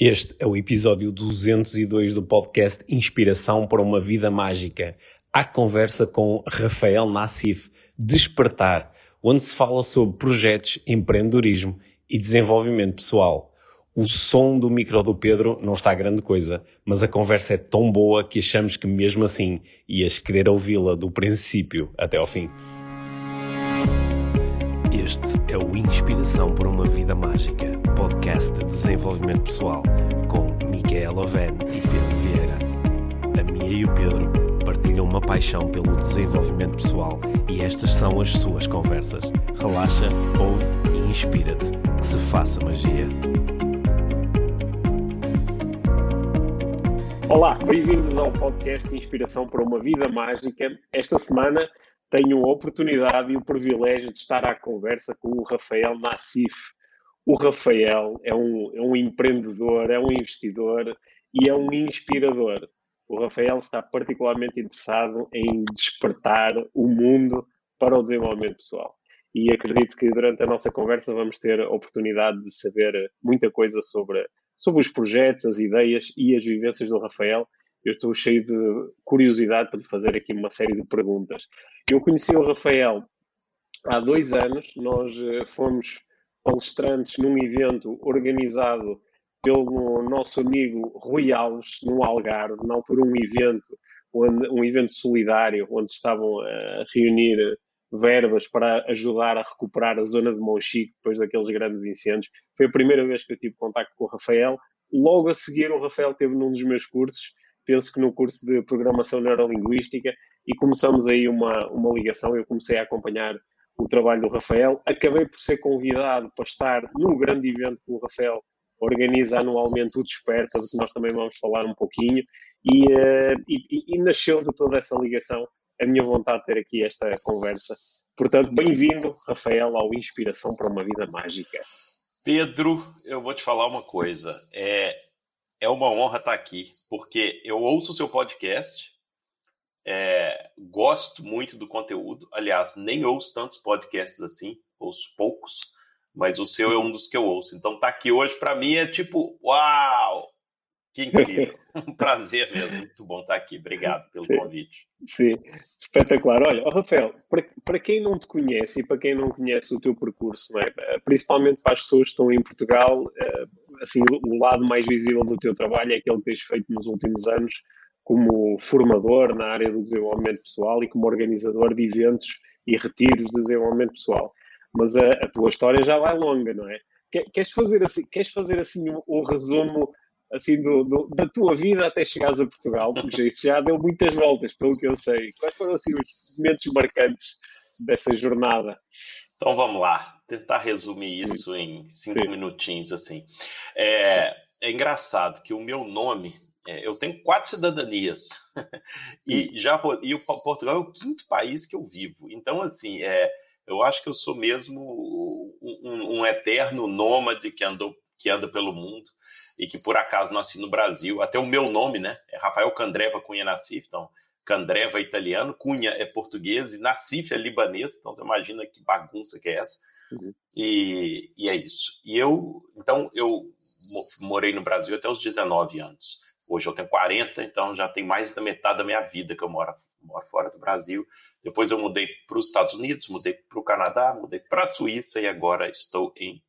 Este é o episódio 202 do podcast Inspiração para uma Vida Mágica. A conversa com Rafael Nassif, Despertar, onde se fala sobre projetos, empreendedorismo e desenvolvimento pessoal. O som do micro do Pedro não está grande coisa, mas a conversa é tão boa que achamos que mesmo assim ias querer ouvi-la do princípio até ao fim. Este é o Inspiração para uma Vida Mágica, podcast de desenvolvimento pessoal, com Micaela Oven e Pedro Vieira. A Mia e o Pedro partilham uma paixão pelo desenvolvimento pessoal e estas são as suas conversas. Relaxa, ouve e inspira-te. Que se faça magia. Olá, bem-vindos ao podcast Inspiração para uma Vida Mágica. Esta semana tenho a oportunidade e o privilégio de estar à conversa com o Rafael Nassif. O Rafael é um, é um empreendedor, é um investidor e é um inspirador. O Rafael está particularmente interessado em despertar o mundo para o desenvolvimento pessoal. E acredito que durante a nossa conversa vamos ter a oportunidade de saber muita coisa sobre, sobre os projetos, as ideias e as vivências do Rafael eu estou cheio de curiosidade para lhe fazer aqui uma série de perguntas. Eu conheci o Rafael há dois anos, nós eh, fomos palestrantes num evento organizado pelo nosso amigo Rui Alves, no Algarve, na altura um evento, onde, um evento solidário, onde estavam a reunir verbas para ajudar a recuperar a zona de Monchique depois daqueles grandes incêndios. Foi a primeira vez que eu tive contato com o Rafael. Logo a seguir, o Rafael teve num dos meus cursos penso que no curso de Programação Neurolinguística, e começamos aí uma, uma ligação. Eu comecei a acompanhar o trabalho do Rafael. Acabei por ser convidado para estar num grande evento que o Rafael organiza anualmente, o Desperta, de que nós também vamos falar um pouquinho, e, uh, e, e nasceu de toda essa ligação a minha vontade de ter aqui esta conversa. Portanto, bem-vindo, Rafael, ao Inspiração para uma Vida Mágica. Pedro, eu vou te falar uma coisa. É, é uma honra estar aqui, porque eu ouço o seu podcast, é, gosto muito do conteúdo. Aliás, nem ouço tantos podcasts assim, ouço poucos, mas o seu é um dos que eu ouço. Então, estar tá aqui hoje para mim é tipo, uau! Que incrível. um prazer mesmo, muito bom estar aqui. Obrigado pelo sim, convite. Sim, espetacular. Olha, oh, Rafael, para, para quem não te conhece e para quem não conhece o teu percurso, é? principalmente para as pessoas que estão em Portugal, eh, assim, o lado mais visível do teu trabalho é aquele que tens feito nos últimos anos como formador na área do desenvolvimento pessoal e como organizador de eventos e retiros de desenvolvimento pessoal. Mas a, a tua história já vai longa, não é? Queres fazer assim, queres fazer assim um, um resumo assim do, do, da tua vida até chegares a Portugal? Porque isso já deu muitas voltas, pelo que eu sei. Quais foram assim os momentos marcantes dessa jornada? Então vamos lá, tentar resumir isso em cinco Sim. minutinhos assim. É, é, engraçado que o meu nome, é, eu tenho quatro cidadanias e já e o Portugal é o quinto país que eu vivo. Então assim, é, eu acho que eu sou mesmo um, um eterno nômade que andou que anda pelo mundo e que por acaso nasci no Brasil. Até o meu nome, né? É Rafael Candreva Cunha Nassif, então Candreva é italiano, Cunha é português e Nassif é libanês, então você imagina que bagunça que é essa. Uhum. E, e, é isso. E eu, então, eu morei no Brasil até os 19 anos. Hoje eu tenho 40, então já tem mais da metade da minha vida que eu moro, moro fora do Brasil. Depois eu mudei para os Estados Unidos, mudei para o Canadá, mudei para a Suíça e agora estou em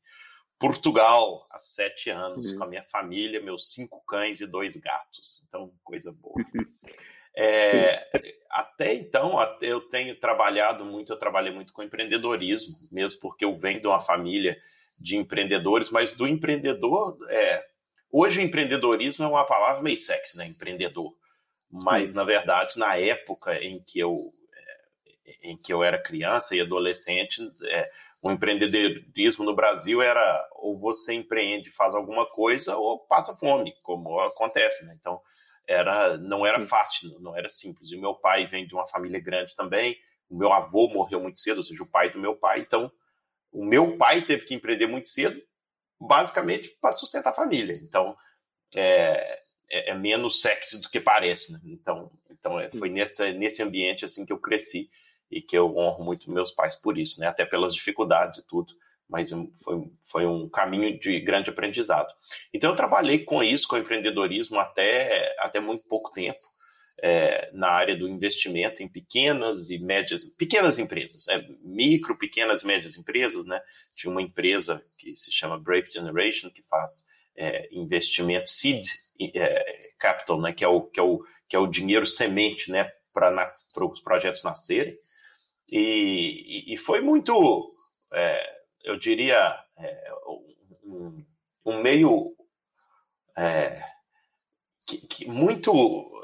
Portugal há sete anos uhum. com a minha família, meus cinco cães e dois gatos. Então, coisa boa. É, até então, eu tenho trabalhado muito, eu trabalhei muito com empreendedorismo, mesmo porque eu venho de uma família de empreendedores, mas do empreendedor, é, hoje o empreendedorismo é uma palavra meio sexy, né? Empreendedor. Mas, Sim. na verdade, na época em que eu, em que eu era criança e adolescente, é, o empreendedorismo no Brasil era ou você empreende, faz alguma coisa, ou passa fome, como acontece, né? Então, era, não era fácil, não era simples. E o meu pai vem de uma família grande também. O meu avô morreu muito cedo, ou seja, o pai do meu pai. Então, o meu pai teve que empreender muito cedo, basicamente para sustentar a família. Então, é, é, é, menos sexy do que parece. Né? Então, então é, foi nessa, nesse ambiente assim que eu cresci e que eu honro muito meus pais por isso, né? Até pelas dificuldades e tudo. mas foi, foi um caminho de grande aprendizado. Então, eu trabalhei com isso, com empreendedorismo, até, até muito pouco tempo, é, na área do investimento em pequenas e médias, pequenas empresas, é, micro, pequenas e médias empresas, né? Tinha uma empresa que se chama Brave Generation, que faz é, investimento seed é, capital, né? Que é o, que é o, que é o dinheiro semente, né? Para os projetos nascerem. E, e, e foi muito é, eu diria, é, um, um, meio é, que, que muito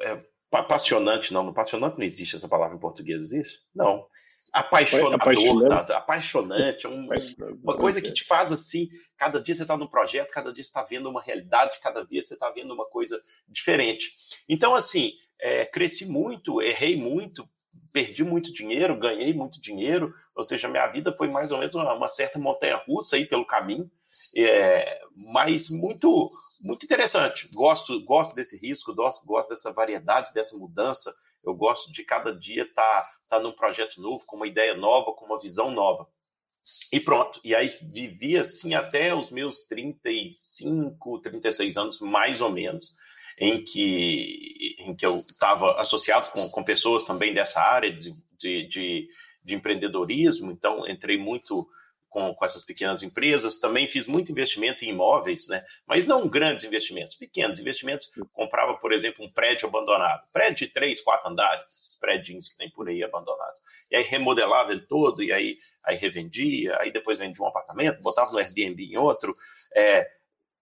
é, apaixonante, não, apaixonante não existe essa palavra em português, existe? Não. Apaixonador, apaixonante, tá? apaixonante, um, uma coisa que te faz assim, cada dia você está num projeto, cada dia você está vendo uma realidade, cada dia você está vendo uma coisa diferente. Então, assim, é, cresci muito, errei muito, perdi muito dinheiro, ganhei muito dinheiro, ou seja, minha vida foi mais ou menos uma, uma certa montanha russa aí pelo caminho, é, mas muito muito interessante. Gosto gosto desse risco, gosto, gosto dessa variedade, dessa mudança. Eu gosto de cada dia estar tá, tá num projeto novo, com uma ideia nova, com uma visão nova. E pronto. E aí vivi assim até os meus 35, 36 anos, mais ou menos em que, em que eu estava associado com, com pessoas também dessa área de, de, de, de empreendedorismo, então entrei muito com, com, essas pequenas empresas. Também fiz muito investimento em imóveis, né? mas não grandes investimentos, pequenos investimentos. Comprava, por exemplo, um prédio abandonado, prédio de três, quatro andares, esses prédios que tem por aí abandonados. E aí remodelava ele todo, e aí, aí revendia, aí depois vendia um apartamento, botava no Airbnb em outro. É,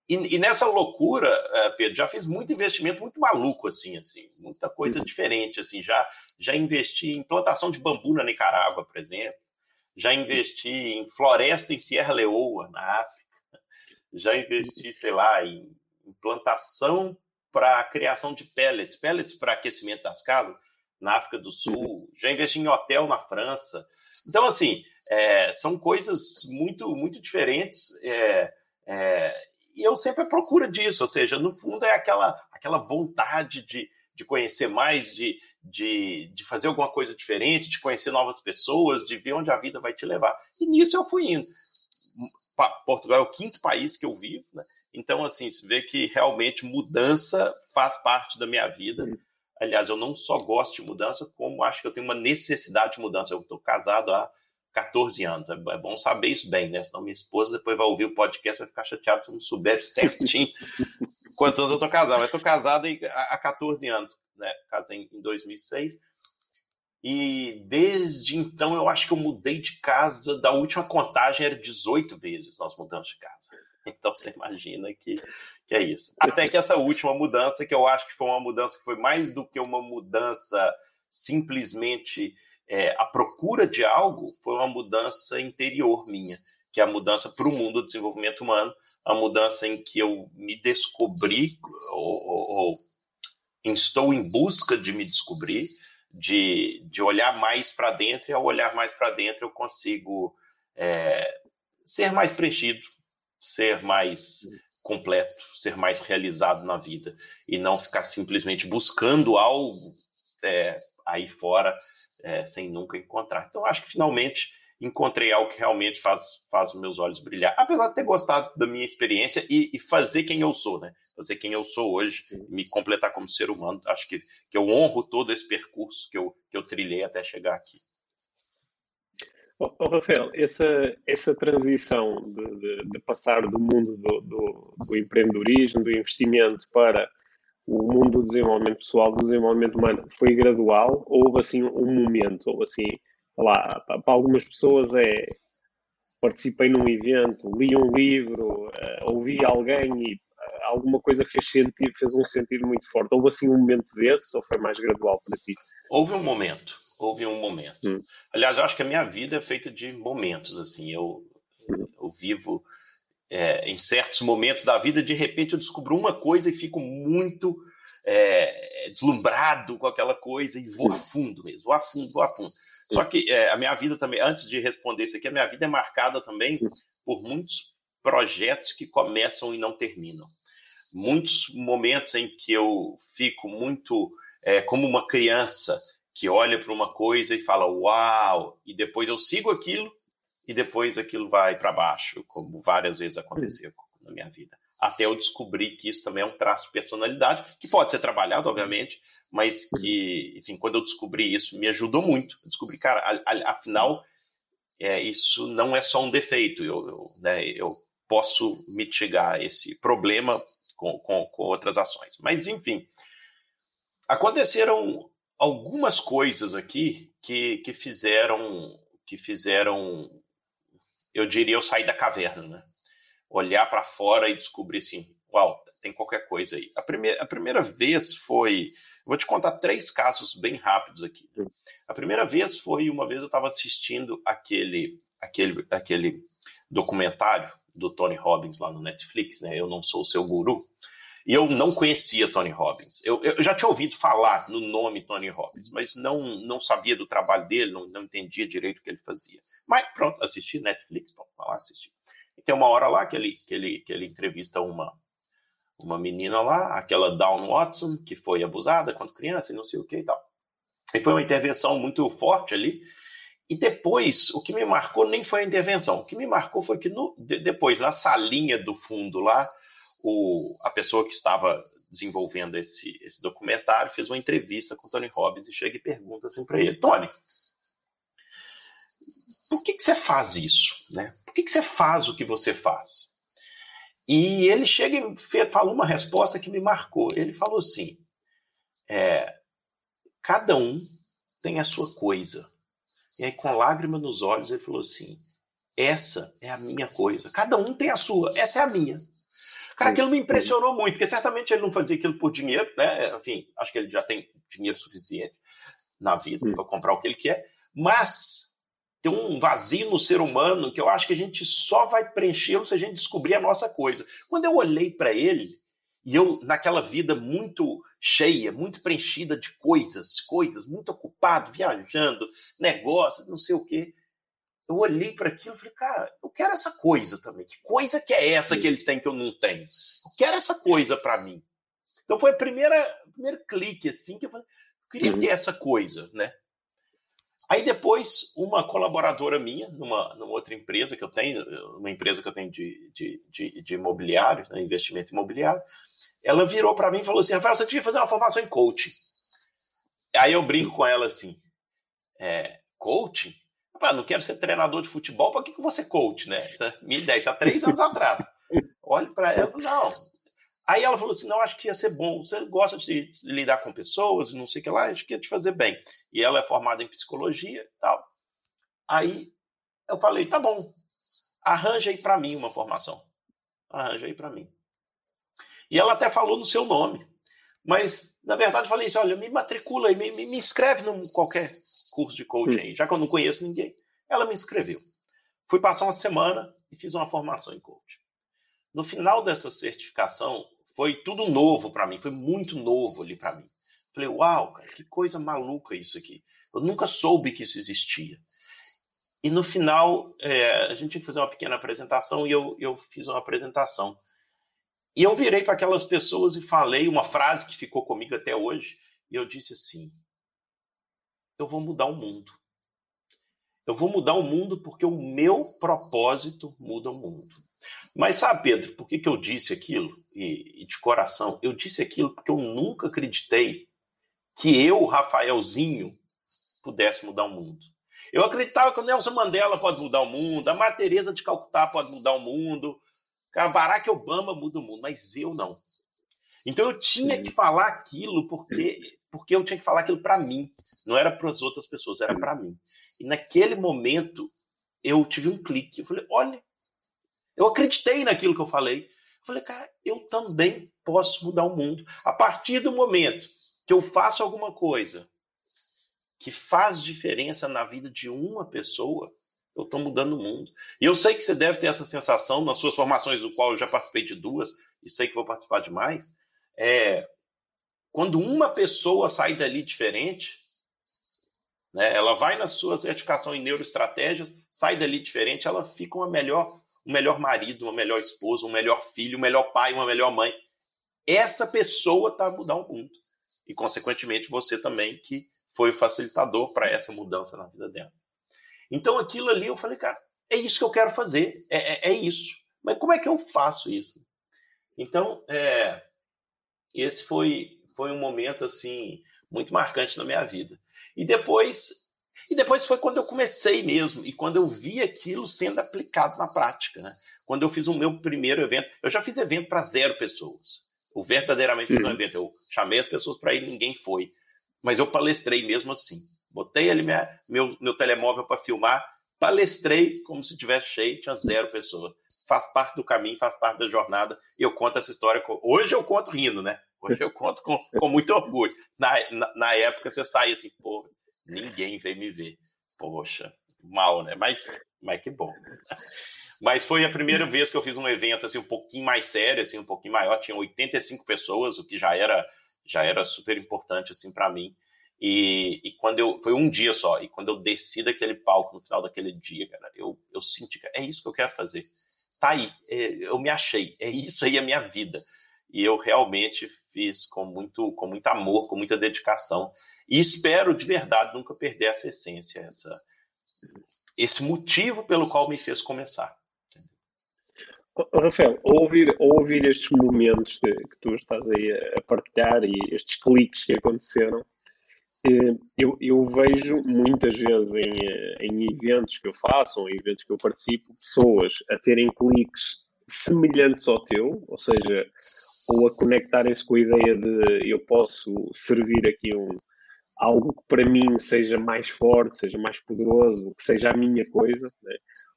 e, e, nessa loucura, eh, Pedro, já fiz muito investimento muito maluco, assim, assim, muita coisa uhum. diferente, assim, já, já investi em plantação de bambu na Nicarágua, por exemplo, já investi em floresta em Sierra Leoa, na África, já investi, sei lá, em, em plantação para criação de pellets, pellets para aquecimento das casas na África do Sul, uhum. já investi em hotel na França. Então, assim, é, são coisas muito, muito diferentes. É, é, e eu sempre procuro disso, ou seja, no fundo é aquela, aquela vontade de, de conhecer mais, de, de, de fazer alguma coisa diferente, de conhecer novas pessoas, de ver onde a vida vai te levar. E nisso eu fui indo. Portugal é o quinto país que eu vivo, né? Então, assim, você vê que realmente mudança faz parte da minha vida. Aliás, eu não só gosto de mudança, como acho que eu tenho uma necessidade de mudança. Eu estou casado há 14 anos. É, é bom saber isso bem, né? Senão minha esposa depois vai ouvir o podcast vai ficar chateada se não souber certinho quantos anos eu tô casado. Mas tô casado há 14 anos, né? Casei em 2006. E desde então eu acho que eu mudei de casa. Da última contagem era 18 vezes nós mudamos de casa. Então você imagina que, que é isso. Até que essa última mudança, que eu acho que foi uma mudança que foi mais do que uma mudança simplesmente é, a procura de algo foi uma mudança interior minha, que é a mudança para o mundo do desenvolvimento humano, a mudança em que eu me descobri, ou, ou, ou estou em busca de me descobrir, de, de olhar mais para dentro, e ao olhar mais para dentro eu consigo é, ser mais preenchido, ser mais completo, ser mais realizado na vida, e não ficar simplesmente buscando algo é, aí fora é, sem nunca encontrar. Então, acho que finalmente encontrei algo que realmente faz, faz os meus olhos brilhar. Apesar de ter gostado da minha experiência e, e fazer quem eu sou, né? Fazer quem eu sou hoje, me completar como ser humano. Acho que, que eu honro todo esse percurso que eu, que eu trilhei até chegar aqui. Oh, Rafael, essa, essa transição de, de, de passar do mundo do, do, do empreendedorismo, do investimento para o mundo do desenvolvimento pessoal, do desenvolvimento humano, foi gradual ou houve assim um momento, ou assim, lá, para algumas pessoas é participei num evento, li um livro, uh, ouvi alguém e uh, alguma coisa fez sentido, fez um sentido muito forte. Houve assim um momento desses ou foi mais gradual para ti? Houve um momento, houve um momento. Hum. Aliás, eu acho que a minha vida é feita de momentos, assim, eu, hum. eu vivo é, em certos momentos da vida, de repente eu descubro uma coisa e fico muito é, deslumbrado com aquela coisa e vou a fundo mesmo, vou a fundo, vou a fundo. Só que é, a minha vida também, antes de responder isso aqui, a minha vida é marcada também por muitos projetos que começam e não terminam. Muitos momentos em que eu fico muito é, como uma criança que olha para uma coisa e fala uau, e depois eu sigo aquilo e depois aquilo vai para baixo, como várias vezes aconteceu na minha vida. Até eu descobrir que isso também é um traço de personalidade, que pode ser trabalhado, obviamente, mas que, enfim, quando eu descobri isso, me ajudou muito. Eu descobri, cara, afinal, é, isso não é só um defeito, eu, eu, né, eu posso mitigar esse problema com, com, com outras ações. Mas, enfim, aconteceram algumas coisas aqui que, que fizeram que fizeram eu diria eu sair da caverna né? Olhar para fora e descobrir assim uau tem qualquer coisa aí. A primeira, a primeira vez foi vou te contar três casos bem rápidos aqui. A primeira vez foi uma vez eu estava assistindo aquele aquele aquele documentário do Tony Robbins lá no Netflix né? Eu não sou o seu guru eu não conhecia Tony Robbins. Eu, eu, já tinha ouvido falar no nome Tony Robbins, mas não, não sabia do trabalho dele, não, não entendia direito o que ele fazia. Mas pronto, assisti Netflix, vamos lá assistir. E tem uma hora lá que ele, que ele, que ele entrevista uma, uma menina lá, aquela Dawn Watson, que foi abusada quando criança e não sei o que e tal. E foi uma intervenção muito forte ali. E depois, o que me marcou nem foi a intervenção. O que me marcou foi que no, depois, na salinha do fundo lá, o, a pessoa que estava desenvolvendo esse, esse documentário fez uma entrevista com o Tony Robbins e chega e pergunta assim para ele: Tony, por que, que você faz isso? Né? Por que, que você faz o que você faz? E ele chega e falou uma resposta que me marcou. Ele falou assim: é, cada um tem a sua coisa. E aí, com lágrima nos olhos, ele falou assim: essa é a minha coisa. Cada um tem a sua, essa é a minha. Cara, aquilo me impressionou muito, porque certamente ele não fazia aquilo por dinheiro, né? Enfim, acho que ele já tem dinheiro suficiente na vida para comprar o que ele quer, mas tem um vazio no ser humano que eu acho que a gente só vai preencher se a gente descobrir a nossa coisa. Quando eu olhei para ele, e eu, naquela vida muito cheia, muito preenchida de coisas, coisas, muito ocupado, viajando, negócios, não sei o quê eu olhei para aquilo e falei, cara, eu quero essa coisa também. Que coisa que é essa que ele tem que eu não tenho? Eu quero essa coisa para mim. Então foi a primeira, o primeiro clique assim que eu falei, eu queria uhum. ter essa coisa, né? Aí depois, uma colaboradora minha, numa, numa outra empresa que eu tenho, uma empresa que eu tenho de, de, de, de imobiliário, né, investimento imobiliário, ela virou para mim e falou assim: Rafael, você tinha que fazer uma formação em coaching. Aí eu brinco com ela assim: é, coaching? Não quero ser treinador de futebol, para que, que você coach, né? Essa é minha ideia, há três anos atrás. Olhe para ela, não. Aí ela falou assim: não, acho que ia ser bom. Você gosta de lidar com pessoas, não sei o que lá, acho que ia te fazer bem. E ela é formada em psicologia e tal. Aí eu falei: tá bom, arranja aí para mim uma formação. Arranja aí para mim. E ela até falou no seu nome. Mas, na verdade, falei assim: olha, me matricula aí, me, me inscreve em qualquer curso de coaching aí, já que eu não conheço ninguém. Ela me inscreveu. Fui passar uma semana e fiz uma formação em coaching. No final dessa certificação, foi tudo novo para mim, foi muito novo ali para mim. Falei, uau, cara, que coisa maluca isso aqui. Eu nunca soube que isso existia. E no final, é, a gente tinha que fazer uma pequena apresentação e eu, eu fiz uma apresentação. E eu virei para aquelas pessoas e falei uma frase que ficou comigo até hoje. E eu disse assim: Eu vou mudar o mundo. Eu vou mudar o mundo porque o meu propósito muda o mundo. Mas sabe, Pedro, por que, que eu disse aquilo? E, e de coração, eu disse aquilo porque eu nunca acreditei que eu, Rafaelzinho, pudesse mudar o mundo. Eu acreditava que o Nelson Mandela pode mudar o mundo, a Maria Teresa de Calcutá pode mudar o mundo, Barack Obama muda o mundo, mas eu não. Então eu tinha que falar aquilo porque, porque eu tinha que falar aquilo para mim. Não era para as outras pessoas, era para mim. E naquele momento eu tive um clique. Eu falei, olha, eu acreditei naquilo que eu falei. Eu falei, cara, eu também posso mudar o mundo. A partir do momento que eu faço alguma coisa que faz diferença na vida de uma pessoa, eu estou mudando o mundo. E eu sei que você deve ter essa sensação nas suas formações, do qual eu já participei de duas, e sei que vou participar de mais. É, quando uma pessoa sai dali diferente, né, ela vai na sua certificação em neuroestratégias, sai dali diferente, ela fica uma melhor, um melhor marido, uma melhor esposa, um melhor filho, um melhor pai, uma melhor mãe. Essa pessoa está a mudar o mundo. E, consequentemente, você também, que foi o facilitador para essa mudança na vida dela. Então aquilo ali eu falei, cara, é isso que eu quero fazer, é, é, é isso. Mas como é que eu faço isso? Então, é, esse foi, foi um momento assim muito marcante na minha vida. E depois, e depois foi quando eu comecei mesmo e quando eu vi aquilo sendo aplicado na prática, né? Quando eu fiz o meu primeiro evento, eu já fiz evento para zero pessoas. O verdadeiramente uhum. um evento, eu chamei as pessoas para ir, ninguém foi, mas eu palestrei mesmo assim. Botei ali minha, meu, meu telemóvel para filmar, palestrei como se tivesse cheio, tinha zero pessoas. Faz parte do caminho, faz parte da jornada. E eu conto essa história. Hoje eu conto rindo, né? Hoje eu conto com, com muito orgulho. Na, na, na, época você sai assim, pô, ninguém veio me ver. Poxa, mal, né? Mas, mas que bom. Mas foi a primeira vez que eu fiz um evento assim um pouquinho mais sério, assim, um pouquinho maior. Tinha 85 pessoas, o que já era já era super importante assim para mim. E, e, quando eu. Foi um dia só. E quando eu desci daquele palco no final daquele dia, cara, eu, eu senti que é isso que eu quero fazer. Tá aí. É, eu me achei. É isso aí a minha vida. E eu realmente fiz com muito, com muito amor, com muita dedicação. E espero de verdade nunca perder essa essência, essa, esse motivo pelo qual me fez começar. Rafael, ouvir, ouvir estes momentos que tu estás aí a partilhar e estes cliques que aconteceram, eu, eu, vejo muitas vezes em, eh, em, eventos que eu faço, ou em eventos que eu participo, pessoas a terem cliques semelhantes ao teu, ou seja, ou a conectarem-se com a ideia de eu posso servir aqui um, algo que para mim seja mais forte, seja mais poderoso, que seja a minha coisa, né?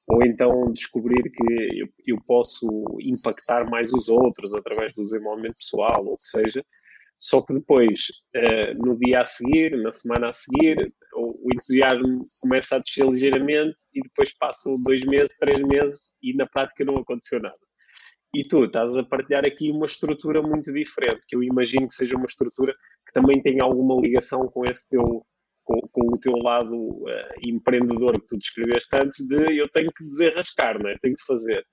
ou então descobrir que eu, eu, posso impactar mais os outros através do desenvolvimento pessoal, ou que seja, só que depois, uh, no dia a seguir, na semana a seguir, o, o, entusiasmo começa a descer ligeiramente e depois passam dois meses, três meses e na prática não aconteceu nada. E tu estás a partilhar aqui uma estrutura muito diferente, que eu imagino que seja uma estrutura que também tem alguma ligação com esse teu, com, com o teu lado uh, empreendedor que tu descreveste antes, de eu tenho que desenrascar, né? tenho que fazer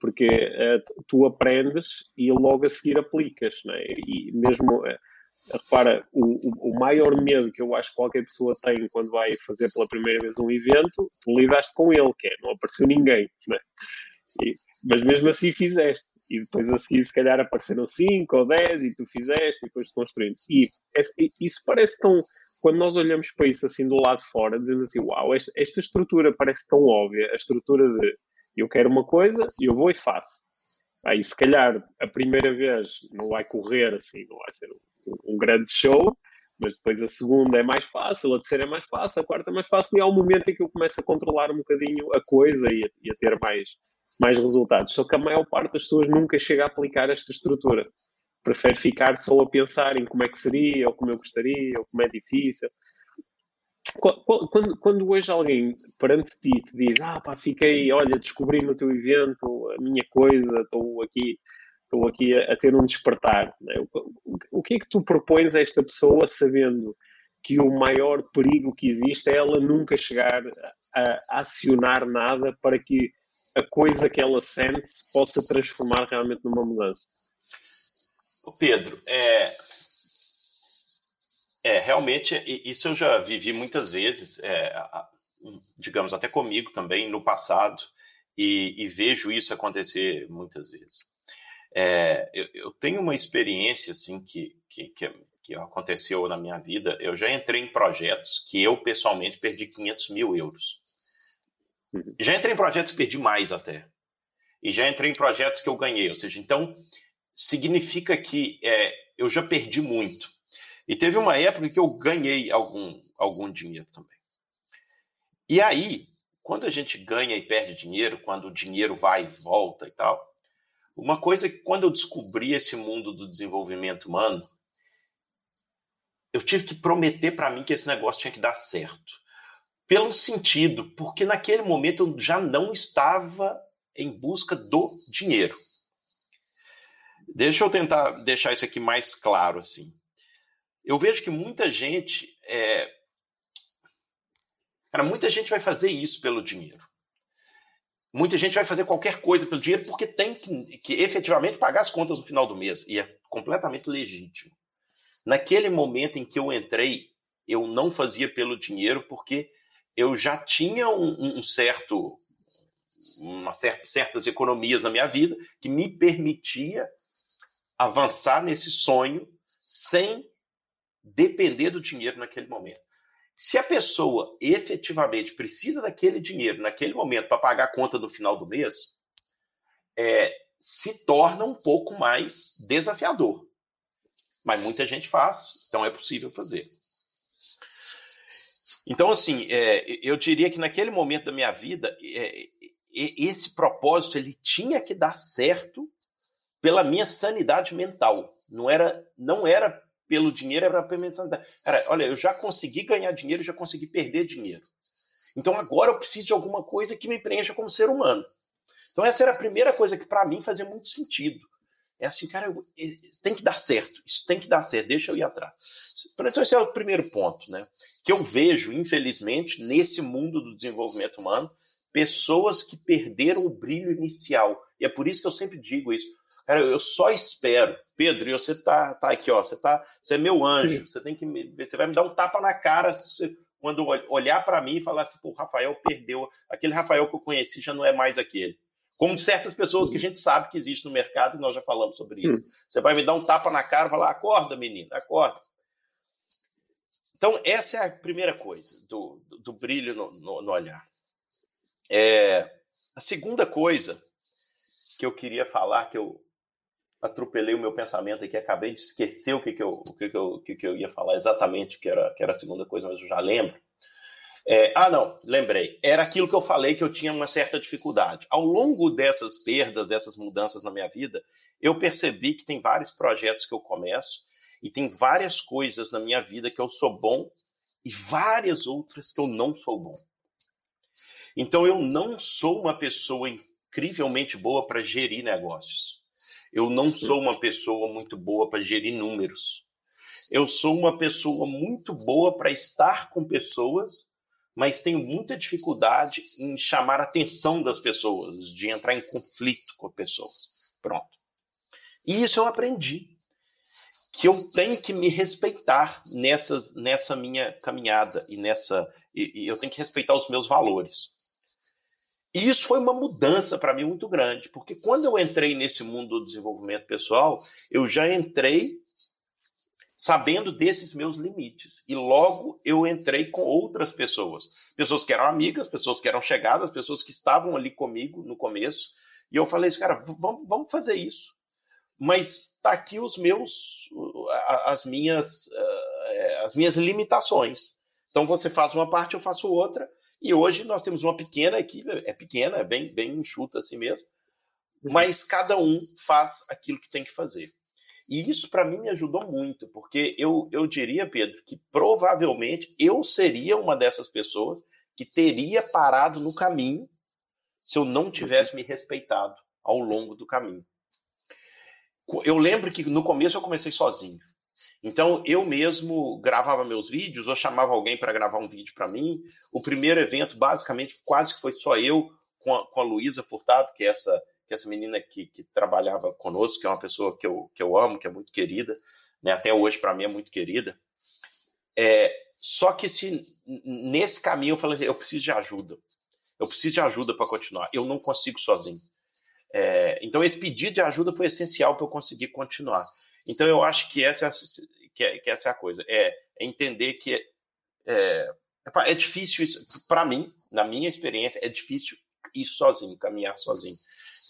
porque uh, tu aprendes e logo a seguir aplicas, né? e mesmo, uh, repara, o, o, maior medo que eu acho que qualquer pessoa tem quando vai fazer pela primeira vez um evento, tu lidaste com ele, que é, não apareceu ninguém, né? e, mas mesmo assim fizeste, e depois a seguir se calhar apareceram 5 ou 10 e tu fizeste e depois construindo. E isso parece tão, quando nós olhamos para isso assim do lado de fora, dizemos assim, uau, esta, esta estrutura parece tão óbvia, a estrutura de eu quero uma coisa, eu vou e faço. Aí, se calhar, a primeira vez não vai correr assim, não vai ser um, um, grande show, mas depois a segunda é mais fácil, a terceira é mais fácil, a quarta é mais fácil, e há um momento em que eu começo a controlar um bocadinho a coisa e a, e a ter mais, mais resultados. Só que a maior parte das pessoas nunca chega a aplicar esta estrutura. Prefere ficar só a pensar em como é que seria, ou como eu gostaria, ou como é difícil. Quando, quando hoje alguém perante ti te diz, ah pá, fiquei, olha, descobri no teu evento a minha coisa, estou aqui, estou aqui a, a, ter um despertar. Né? O, o, que é que tu propões a esta pessoa sabendo que o maior perigo que existe é ela nunca chegar a, a acionar nada para que a coisa que ela sente se possa transformar realmente numa mudança? Pedro, é, é, realmente, isso eu já vivi muitas vezes, é, digamos, até comigo também, no passado, e, e vejo isso acontecer muitas vezes. É, eu, eu, tenho uma experiência, assim, que, que, que, aconteceu na minha vida. Eu já entrei em projetos que eu, pessoalmente, perdi 500 mil euros. Uhum. Já entrei em projetos que perdi mais até. E já entrei em projetos que eu ganhei. Ou seja, então, significa que é, eu já perdi muito. E teve uma época que eu ganhei algum, algum dinheiro também. E aí, quando a gente ganha e perde dinheiro, quando o dinheiro vai e volta e tal, uma coisa que quando eu descobri esse mundo do desenvolvimento humano, eu tive que prometer para mim que esse negócio tinha que dar certo. Pelo sentido, porque naquele momento eu já não estava em busca do dinheiro. Deixa eu tentar deixar isso aqui mais claro assim eu vejo que muita gente. É... Cara, muita gente vai fazer isso pelo dinheiro. Muita gente vai fazer qualquer coisa pelo dinheiro porque tem que, que efetivamente pagar as contas no final do mês. E é completamente legítimo. Naquele momento em que eu entrei, eu não fazia pelo dinheiro porque eu já tinha um, um certo uma certa, certas economias na minha vida que me permitia avançar nesse sonho sem depender do dinheiro naquele momento. Se a pessoa efetivamente precisa daquele dinheiro naquele momento para pagar a conta do final do mês, é, se torna um pouco mais desafiador. Mas muita gente faz, então é possível fazer. Então, assim, é, eu diria que naquele momento da minha vida, é, esse propósito ele tinha que dar certo pela minha sanidade mental. Não era, não era pelo dinheiro, era pela minha sanidade. Cara, olha, eu já consegui ganhar dinheiro, já consegui perder dinheiro. Então agora eu preciso de alguma coisa que me preencha como ser humano. Então essa era a primeira coisa que para mim fazia muito sentido. É assim, cara, eu, tem que dar certo, isso tem que dar certo, deixa eu ir atrás. Então esse é o primeiro ponto, né? Que eu vejo, infelizmente, nesse mundo do desenvolvimento humano, pessoas que perderam o brilho inicial. E é por isso que eu sempre digo isso. Cara, eu só espero. Pedro, você tá, tá aqui, ó. Você tá, você é meu anjo. Você tem que me, você vai me dar um tapa na cara quando olhar para mim e falar assim, pô, o Rafael perdeu. Aquele Rafael que eu conheci já não é mais aquele. Como certas pessoas que a gente sabe que existe no mercado, e nós já falamos sobre isso. Você vai me dar um tapa na cara e falar: acorda, menino, acorda. Então, essa é a primeira coisa do, do, do brilho no, no, no olhar. É, a segunda coisa que eu queria falar, que eu atropelei o meu pensamento aqui, acabei de esquecer o que, que, eu, o que, que, eu, que, que eu ia falar exatamente, que era, que era a segunda coisa, mas eu já lembro. É, ah, não, lembrei. Era aquilo que eu falei que eu tinha uma certa dificuldade. Ao longo dessas perdas, dessas mudanças na minha vida, eu percebi que tem vários projetos que eu começo e tem várias coisas na minha vida que eu sou bom e várias outras que eu não sou bom. Então eu não sou uma pessoa incrivelmente boa para gerir negócios. Eu não sou uma pessoa muito boa para gerir números. Eu sou uma pessoa muito boa para estar com pessoas mas tenho muita dificuldade em chamar a atenção das pessoas, de entrar em conflito com pessoas. Pronto. E isso eu aprendi. Que eu tenho que me respeitar nessas, nessa minha caminhada e nessa. E, e eu tenho que respeitar os meus valores. E isso foi uma mudança para mim muito grande, porque quando eu entrei nesse mundo do desenvolvimento pessoal, eu já entrei sabendo desses meus limites. E logo eu entrei com outras pessoas. Pessoas que eram amigas, pessoas que eram chegadas, pessoas que estavam ali comigo no começo. E eu falei assim, cara, vamos, vamos fazer isso. Mas tá aqui os meus, as minhas, eh, as minhas limitações. Então você faz uma parte, eu faço outra. E hoje nós temos uma pequena equipe, é pequena, é bem, bem enxuta assim mesmo. Mas cada um faz aquilo que tem que fazer. E isso para mim me ajudou muito, porque eu, eu diria, Pedro, que provavelmente eu seria uma dessas pessoas que teria parado no caminho se eu não tivesse me respeitado ao longo do caminho. Eu lembro que no começo eu comecei sozinho. Então eu mesmo gravava meus vídeos ou chamava alguém para gravar um vídeo para mim. O primeiro evento, basicamente, quase que foi só eu com a, com a Luísa Furtado, que é essa que essa menina que, que trabalhava conosco, que é uma pessoa que eu, que eu amo, que é muito querida, né? até hoje para mim é muito querida. É, só que se nesse caminho eu falei, eu preciso de ajuda. Eu preciso de ajuda para continuar. Eu não consigo sozinho. É, então esse pedido de ajuda foi essencial para eu conseguir continuar. Então eu acho que essa é a, que, é, que essa é a coisa. É, é entender que é, é, é difícil isso. Para mim, na minha experiência, é difícil ir sozinho, caminhar sozinho.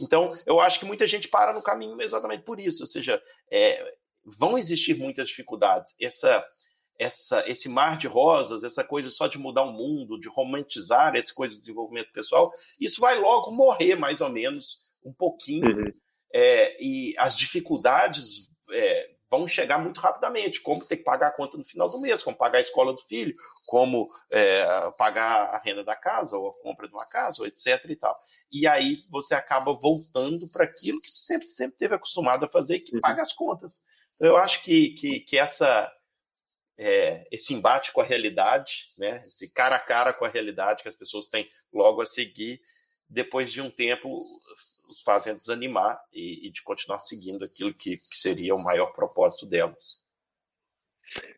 Então, eu acho que muita gente para no caminho exatamente por isso. Ou seja, é, vão existir muitas dificuldades. Essa, essa, esse mar de rosas, essa coisa só de mudar o mundo, de romantizar essa coisa do desenvolvimento pessoal, isso vai logo morrer, mais ou menos, um pouquinho. Uhum. É, e as dificuldades é, vão chegar muito rapidamente, como ter que pagar a conta no final do mês, como pagar a escola do filho, como é, pagar a renda da casa, ou a compra de uma casa, ou etc. e tal. E aí você acaba voltando para aquilo que sempre, sempre teve acostumado a fazer, que uhum. paga as contas. Eu acho que, que, que essa, é, esse embate com a realidade, né, esse cara a cara com a realidade que as pessoas têm logo a seguir, depois de um tempo os fazem desanimar e, e de continuar seguindo aquilo que, que, seria o maior propósito delas.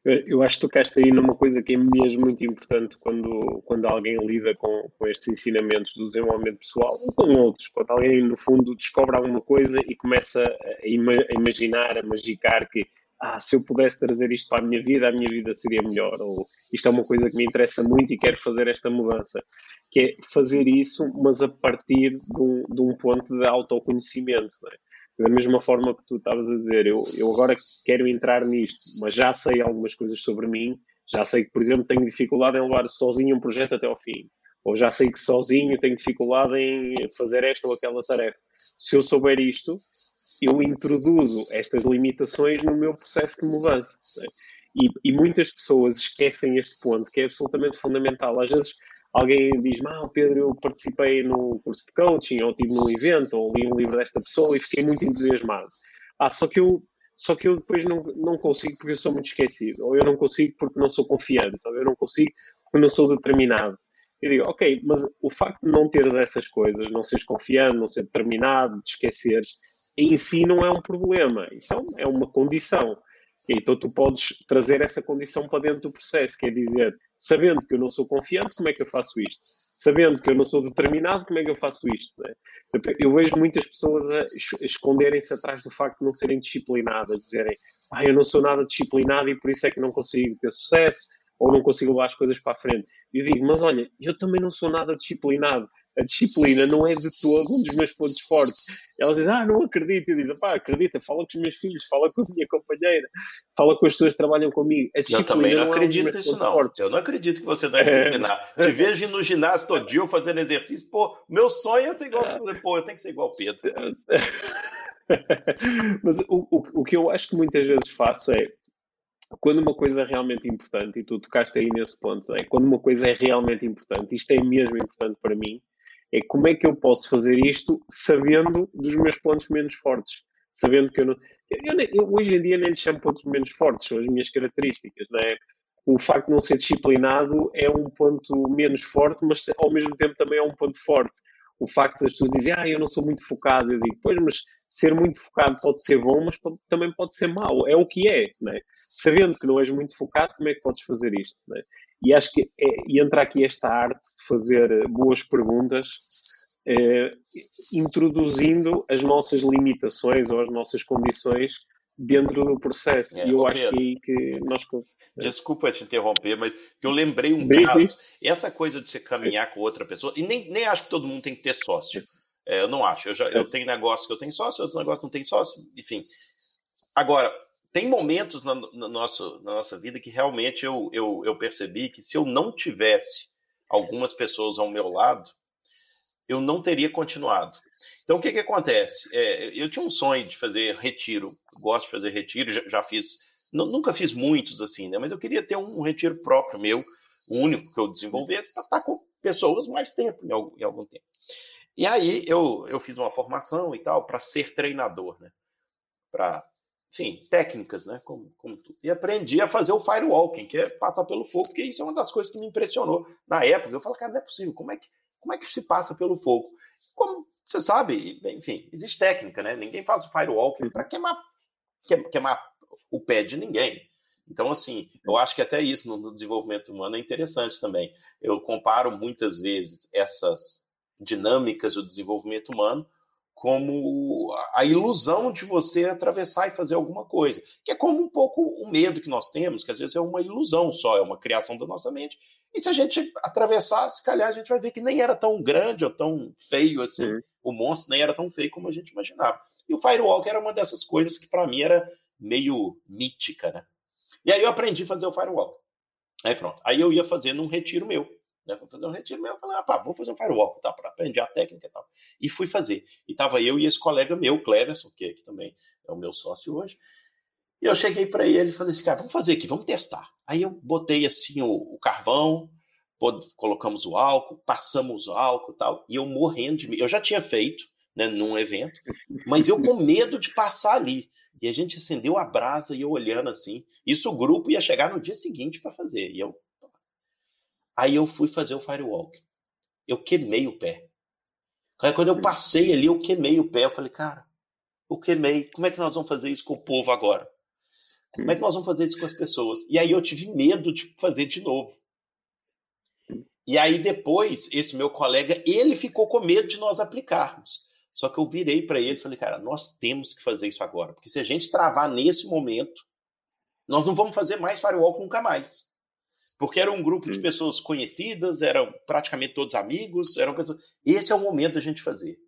Eu acho que tocaste aí numa coisa que é mesmo muito importante quando, quando alguém lida com, com estes ensinamentos do desenvolvimento pessoal ou com outros. Quando alguém, no fundo, descobre alguma coisa e começa a, ima a imaginar, a magicar que ah, se eu pudesse trazer isto para a minha vida, a minha vida seria melhor. Ou isto é uma coisa que me interessa muito e quero fazer esta mudança. Que é fazer isso, mas a partir de um, de um ponto de autoconhecimento. É? Da mesma forma que tu estavas a dizer, eu, eu agora quero entrar nisto, mas já sei algumas coisas sobre mim, já sei que, por exemplo, tenho dificuldade em levar sozinho um projeto até ao fim. Ou já sei que sozinho tenho dificuldade em fazer esta ou aquela tarefa. Se eu souber isto, eu introduzo estas limitações no meu processo de mudança. E, e, muitas pessoas esquecem este ponto, que é absolutamente fundamental. Às vezes alguém diz, ah, Pedro, eu participei no curso de coaching, ou estive num evento, ou li um livro desta pessoa e fiquei muito entusiasmado. Ah, só que eu, só que eu depois não, não consigo porque eu sou muito esquecido, ou eu não consigo porque não sou confiante, ou eu não consigo porque não sou determinado. Eu digo, ok, mas o facto de não teres essas coisas, não seres confiante, não ser determinado, de esqueceres, em si não é um problema. Isso é uma condição. Então tu podes trazer essa condição para dentro do processo, quer dizer, sabendo que eu não sou confiante, como é que eu faço isto? Sabendo que eu não sou determinado, como é que eu faço isto? É? Eu vejo muitas pessoas a esconderem-se atrás do facto de não serem disciplinadas, dizerem, ah, eu não sou nada disciplinado e por isso é que não consigo ter sucesso ou não consigo levar as coisas para a frente. Eu digo, mas olha, eu também não sou nada disciplinado a disciplina não é de todo um dos meus pontos fortes. Ela diz, ah, não acredito. Eu digo, pá, acredita, fala com os meus filhos, fala com a minha companheira, fala com as pessoas que trabalham comigo. eu também não, não acredito é nisso, não. Fortes. Eu não acredito que você não é disciplinado. É. Te vejo no ginásio todo dia fazendo exercício, pô, meu sonho é ser igual, é. pô, eu tenho que ser igual o Pedro. Mas o, o, o que eu acho que muitas vezes faço é, quando uma coisa é realmente importante, e tu tocaste aí nesse ponto, é quando uma coisa é realmente importante, isto é mesmo importante para mim, é como é que eu posso fazer isto sabendo dos meus pontos menos fortes? Sabendo que eu não. Eu, eu, eu hoje em dia nem lhe chamo pontos menos fortes, são as minhas características, não é? O facto de não ser disciplinado é um ponto menos forte, mas ao mesmo tempo também é um ponto forte. O facto das pessoas dizerem, ah, eu não sou muito focado, eu digo, pois, mas ser muito focado pode ser bom, mas pode, também pode ser mau. É o que é, não é? Sabendo que não és muito focado, como é que podes fazer isto? Não é? E acho que é, e entra aqui esta arte de fazer boas perguntas, é, introduzindo as nossas limitações ou as nossas condições dentro do processo. É, e eu acho que, que nós. Desculpa te interromper, mas eu lembrei um caso. Essa coisa de você caminhar com outra pessoa, e nem, nem acho que todo mundo tem que ter sócio. É, eu não acho. Eu, já, eu tenho negócio que eu tenho sócio, outros negócios não tem sócio, enfim. Agora, tem momentos na, no nosso, na nossa vida que realmente eu, eu, eu percebi que se eu não tivesse algumas pessoas ao meu lado, eu não teria continuado. Então, o que, que acontece? É, eu tinha um sonho de fazer retiro, gosto de fazer retiro, já, já fiz, nunca fiz muitos assim, né? mas eu queria ter um, um retiro próprio meu, único que eu desenvolvesse, para estar com pessoas mais tempo, em algum, em algum tempo. E aí eu, eu fiz uma formação e tal para ser treinador, né? Para enfim, técnicas, né? Como, como. E aprendi a fazer o firewalking, que é passar pelo fogo, porque isso é uma das coisas que me impressionou na época. Eu falei, cara, não é possível, como é que, como é que se passa pelo fogo? Como você sabe, enfim, existe técnica, né? Ninguém faz o firewalking para queimar, queimar o pé de ninguém. Então, assim, eu acho que até isso no desenvolvimento humano é interessante também. Eu comparo muitas vezes essas dinâmicas do desenvolvimento humano como a ilusão de você atravessar e fazer alguma coisa, que é como um pouco o medo que nós temos, que às vezes é uma ilusão só, é uma criação da nossa mente. E se a gente atravessar, se calhar a gente vai ver que nem era tão grande ou tão feio assim, uhum. o monstro nem era tão feio como a gente imaginava. E o Firewalk era uma dessas coisas que para mim era meio mítica, né? E aí eu aprendi a fazer o Firewalk. Aí pronto. Aí eu ia fazer num retiro meu né? Vou fazer um retiro. Eu falei, ah, vou fazer um firewall, tá? Para aprender a técnica e tal. E fui fazer. E tava eu e esse colega meu, Cleverson, que, que também é o meu sócio hoje. E eu cheguei para ele e falei assim, cara, vamos fazer aqui, vamos testar. Aí eu botei assim o, o carvão, colocamos o álcool, passamos o álcool e tal, e eu morrendo de medo. Eu já tinha feito, né, num evento, mas eu com medo de passar ali. E a gente acendeu a brasa e eu olhando assim. Isso o grupo ia chegar no dia seguinte para fazer. E eu Aí eu fui fazer o firewalk. Eu queimei o pé. quando eu passei ali, eu queimei o pé. Eu falei, cara, eu queimei. Como é que nós vamos fazer isso com o povo agora? Como é que nós vamos fazer isso com as pessoas? E aí eu tive medo de fazer de novo. E aí depois, esse meu colega, ele ficou com medo de nós aplicarmos. Só que eu virei para ele e falei, cara, nós temos que fazer isso agora. Porque se a gente travar nesse momento, nós não vamos fazer mais firewall nunca mais. Porque era um grupo de pessoas conhecidas, eram praticamente todos amigos, eram pessoas. Esse é o momento da gente fazer.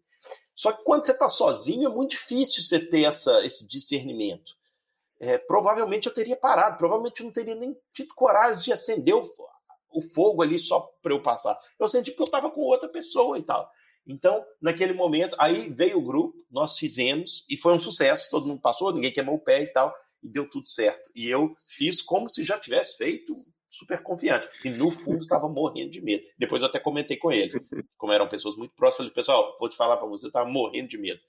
Só que quando você está sozinho, é muito difícil você ter essa, esse discernimento. É, provavelmente eu teria parado, provavelmente eu não teria nem tido coragem de acender o, o fogo ali só para eu passar. Eu senti que eu estava com outra pessoa e tal. Então, naquele momento, aí veio o grupo, nós fizemos e foi um sucesso. Todo mundo passou, ninguém queimou o pé e tal, e deu tudo certo. E eu fiz como se já tivesse feito super confiante. E no fundo estava morrendo de medo. Depois eu até comentei com eles, como eram pessoas muito próximas, falei, pessoal, vou te falar para vocês, estava morrendo de medo.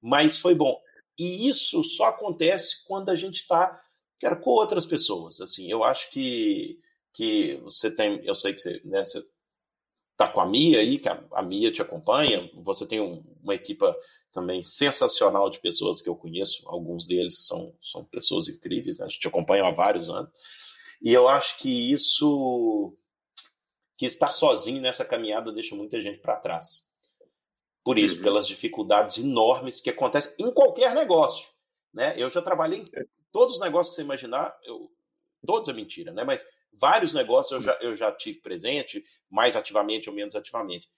Mas foi bom. E isso só acontece quando a gente está com outras pessoas. Assim, eu acho que que você tem, eu sei que você, né, você tá com a Mia aí, que a, a Mia te acompanha, você tem um, uma equipa também sensacional de pessoas que eu conheço, alguns deles são, são pessoas incríveis, né? a gente te acompanha há vários anos, e eu acho que isso, que estar sozinho nessa caminhada deixa muita gente para trás. Por isso, uhum. pelas dificuldades enormes que acontecem em qualquer negócio. Né? Eu já trabalhei em é. todos os negócios que você imaginar, eu, todos é mentira, né? mas vários negócios eu já, eu já tive presente, mais ativamente ou menos ativamente.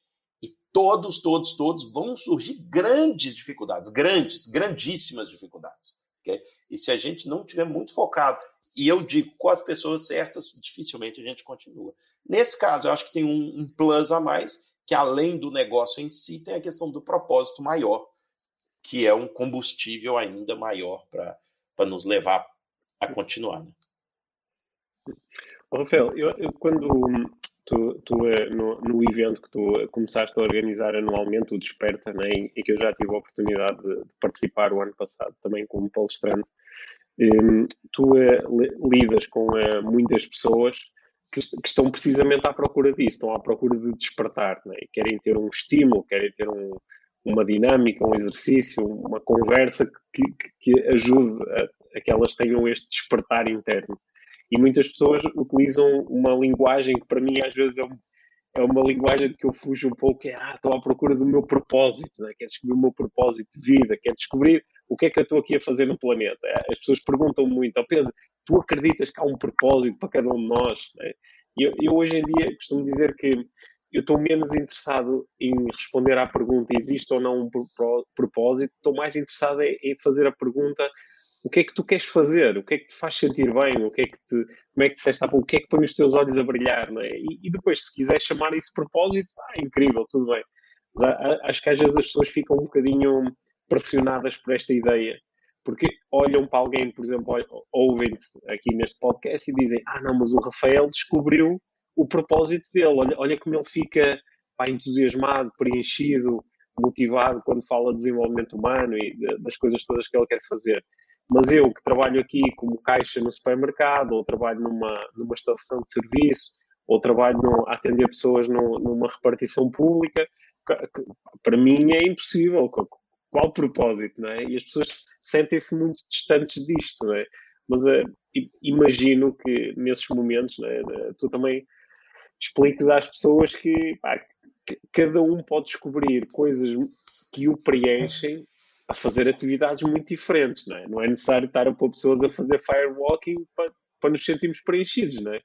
E todos, todos, todos vão surgir grandes dificuldades, grandes, grandíssimas dificuldades. Okay? E se a gente não tiver muito focado, e eu digo com as pessoas certas, dificilmente a gente continua. Nesse caso, eu acho que tem um, um plus a mais, que além do negócio em si, tem a questão do propósito maior, que é um combustível ainda maior para nos levar a continuar. Né? Rafael, eu, eu, quando tu, tu eh, no, no, evento que tu começaste a organizar anualmente, o Desperta, né, em que eu já tive a oportunidade de, de participar o ano passado também como palestrante, um, tu uh, lidas com uh, muitas pessoas que, que, estão precisamente à procura disso, estão à procura de despertar, né, querem ter um estímulo, querem ter um, uma dinâmica, um exercício, uma conversa que, que, que ajude a, a que elas tenham este despertar interno. E muitas pessoas utilizam uma linguagem que para mim às vezes é, um, é uma linguagem que eu fujo um pouco, é, ah, estou à procura do meu propósito, né? quero descobrir o meu propósito de vida, quero descobrir o que é que eu estou aqui a fazer no planeta. As pessoas perguntam muito, oh Pedro, tu acreditas que há um propósito para cada um de nós? Né? E eu, eu hoje em dia costumo dizer que eu estou menos interessado em responder à pergunta existe ou não um propósito, estou mais interessado em fazer a pergunta o que é que tu queres fazer, o que é que te faz sentir bem, o que é que te, como é que disseste, o que é que põe os teus olhos a brilhar, é? E, e depois, se quiseres chamar isso propósito, ah, incrível, tudo bem. Mas acho que às vezes as pessoas ficam um bocadinho pressionadas por esta ideia, porque olham para alguém, por exemplo, ouvem-te aqui neste podcast e dizem, ah não, mas o Rafael descobriu o propósito dele, olha, olha como ele fica pá, entusiasmado, preenchido, motivado quando fala de desenvolvimento humano e das coisas todas que ele quer fazer. Mas eu que trabalho aqui como caixa no supermercado, ou trabalho numa, numa estação de serviço, ou trabalho no, a atender pessoas no, numa repartição pública, para mim é impossível. Qual propósito, não é? E as pessoas sentem-se muito distantes disto, não é? Mas uh, imagino que nesses momentos, é? tu também expliques às pessoas que, pá, cada um pode descobrir coisas que o preenchem a fazer atividades muito diferentes, não é? Não é necessário estar a pôr pessoas a fazer firewalking para, para nos sentirmos preenchidos, não é?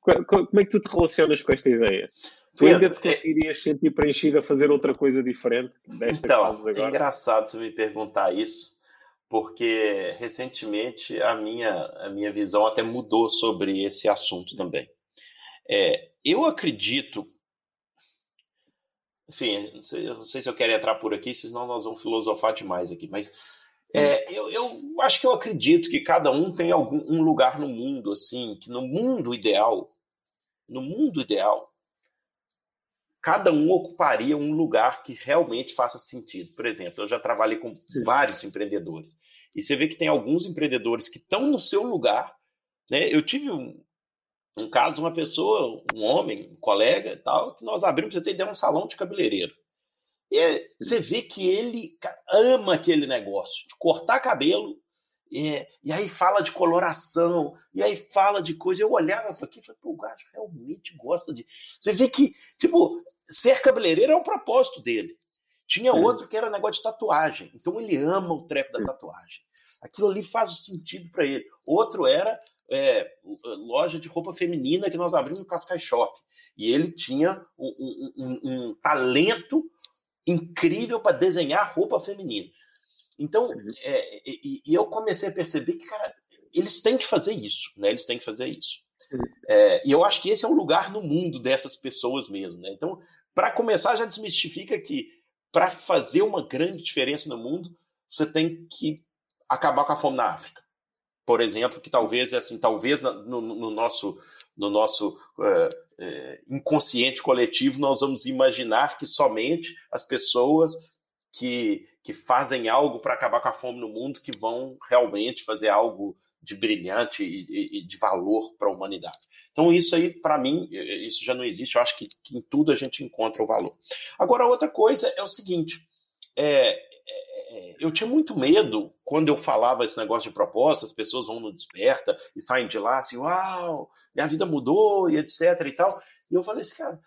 Como é que tu te relacionas com esta ideia? Tu ainda te é- conseguirias sentir preenchido a fazer outra coisa diferente desta então, agora? É engraçado você me perguntar isso, porque recentemente a minha, a minha visão até mudou sobre esse assunto também. É, eu acredito enfim, não sei, eu não sei se eu quero entrar por aqui, senão nós vamos filosofar demais aqui, mas é, eu, eu, acho que eu acredito que cada um tem algum um lugar no mundo, assim, que no mundo ideal, no mundo ideal, cada um ocuparia um lugar que realmente faça sentido. Por exemplo, eu já trabalhei com vários empreendedores, e você vê que tem alguns empreendedores que estão no seu lugar, né? Eu tive um, um caso de uma pessoa, um homem, um colega e tal, que nós abrimos, você tem ideia, um salão de cabeleireiro. E você vê que ele ama aquele negócio de cortar cabelo É, e aí fala de coloração, e aí fala de coisa. Eu olhava aqui e falei, pô, o gajo realmente gosta de. Você vê que, tipo, ser cabeleireiro é o propósito dele. Tinha outro que era negócio de tatuagem. Então ele ama o treco da tatuagem. Aquilo ali faz sentido para ele. Outro era é, loja de roupa feminina que nós abrimos no Cascai Shop. E ele tinha um, um, um, um talento incrível para desenhar roupa feminina. Então, uhum. é, e, e, eu comecei a perceber que, cara, eles têm que fazer isso, né? Eles têm que fazer isso. Uhum. É, e eu acho que esse é o lugar no mundo dessas pessoas mesmo, né? Então, para começar, já desmistifica que para fazer uma grande diferença no mundo, você tem que acabar com a fome na África. Por exemplo, que talvez assim, talvez no, no nosso no nosso uh, uh, inconsciente coletivo nós vamos imaginar que somente as pessoas que, que fazem algo para acabar com a fome no mundo que vão realmente fazer algo de brilhante e, e de valor para a humanidade. Então, isso aí, para mim, isso já não existe. Eu acho que, que, em tudo a gente encontra o valor. Agora, outra coisa é o seguinte: é, é, eu tinha muito medo quando eu falava esse negócio de proposta, as pessoas vão no desperta e saem de lá assim, uau, minha vida mudou e etc e tal. E eu falei assim, cara,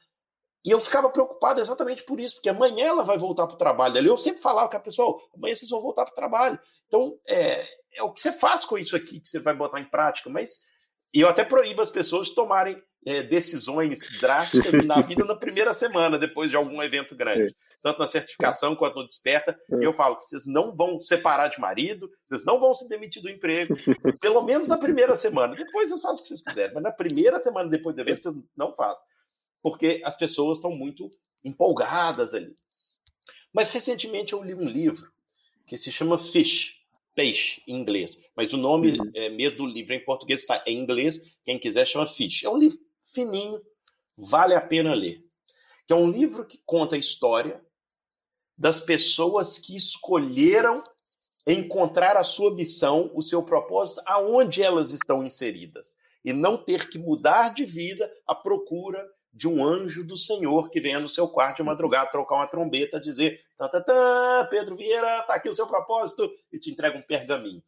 e eu ficava preocupado exatamente por isso, porque amanhã ela vai voltar para o trabalho. Eu sempre falava com a pessoa, amanhã vocês vão voltar para o trabalho. Então, é, é, o que você faz com isso aqui que você vai botar em prática. Mas e eu até proíbo as pessoas de tomarem é, decisões drásticas na vida na primeira semana, depois de algum evento grande. Tanto na certificação quanto no desperta. E eu falo que vocês não vão separar de marido, vocês não vão se demitir do emprego, pelo menos na primeira semana. Depois vocês fazem o que vocês quiserem, mas na primeira semana depois do evento vocês não fazem porque as pessoas estão muito empolgadas ali. Mas recentemente eu li um livro que se chama Fish, peixe em inglês, mas o nome uhum. é, mesmo do livro em português está em inglês, quem quiser chama Fish. É um livro fininho, vale a pena ler. Que é um livro que conta a história das pessoas que escolheram encontrar a sua missão, o seu propósito, aonde elas estão inseridas. E não ter que mudar de vida à procura de um anjo do Senhor que venha no seu quarto de madrugada trocar uma trombeta, dizer: tá, tá, tá, Pedro Vieira, tá aqui o seu propósito, e te entrega um pergaminho.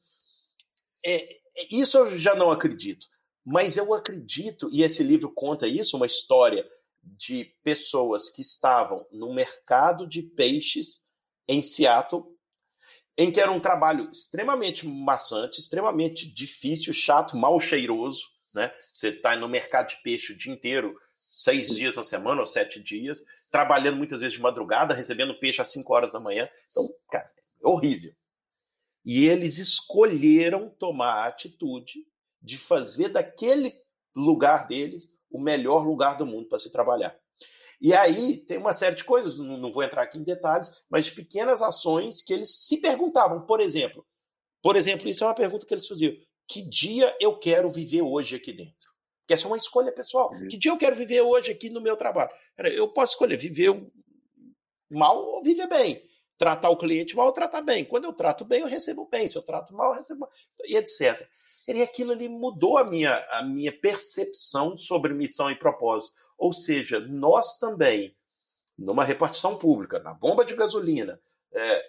É, é, isso eu já não acredito. Mas eu acredito, e esse livro conta isso, uma história de pessoas que estavam no mercado de peixes em Seattle, em que era um trabalho extremamente maçante, extremamente difícil, chato, mal cheiroso. Né? Você está no mercado de peixe o dia inteiro seis dias na semana ou sete dias, trabalhando muitas vezes de madrugada, recebendo peixe às cinco horas da manhã. Então, cara, é horrível. E eles escolheram tomar a atitude de fazer daquele lugar deles o melhor lugar do mundo para se trabalhar. E aí tem uma série de coisas, não vou entrar aqui em detalhes, mas pequenas ações que eles se perguntavam. Por exemplo, por exemplo, isso é uma pergunta que eles faziam: que dia eu quero viver hoje aqui dentro? Porque essa é uma escolha pessoal. Uhum. Que dia eu quero viver hoje aqui no meu trabalho? Eu posso escolher viver mal ou viver bem. Tratar o cliente mal ou tratar bem. Quando eu trato bem, eu recebo bem. Se eu trato mal, eu recebo mal. E etc. E aquilo ali mudou a minha, a minha percepção sobre missão e propósito. Ou seja, nós também, numa repartição pública, na bomba de gasolina, é,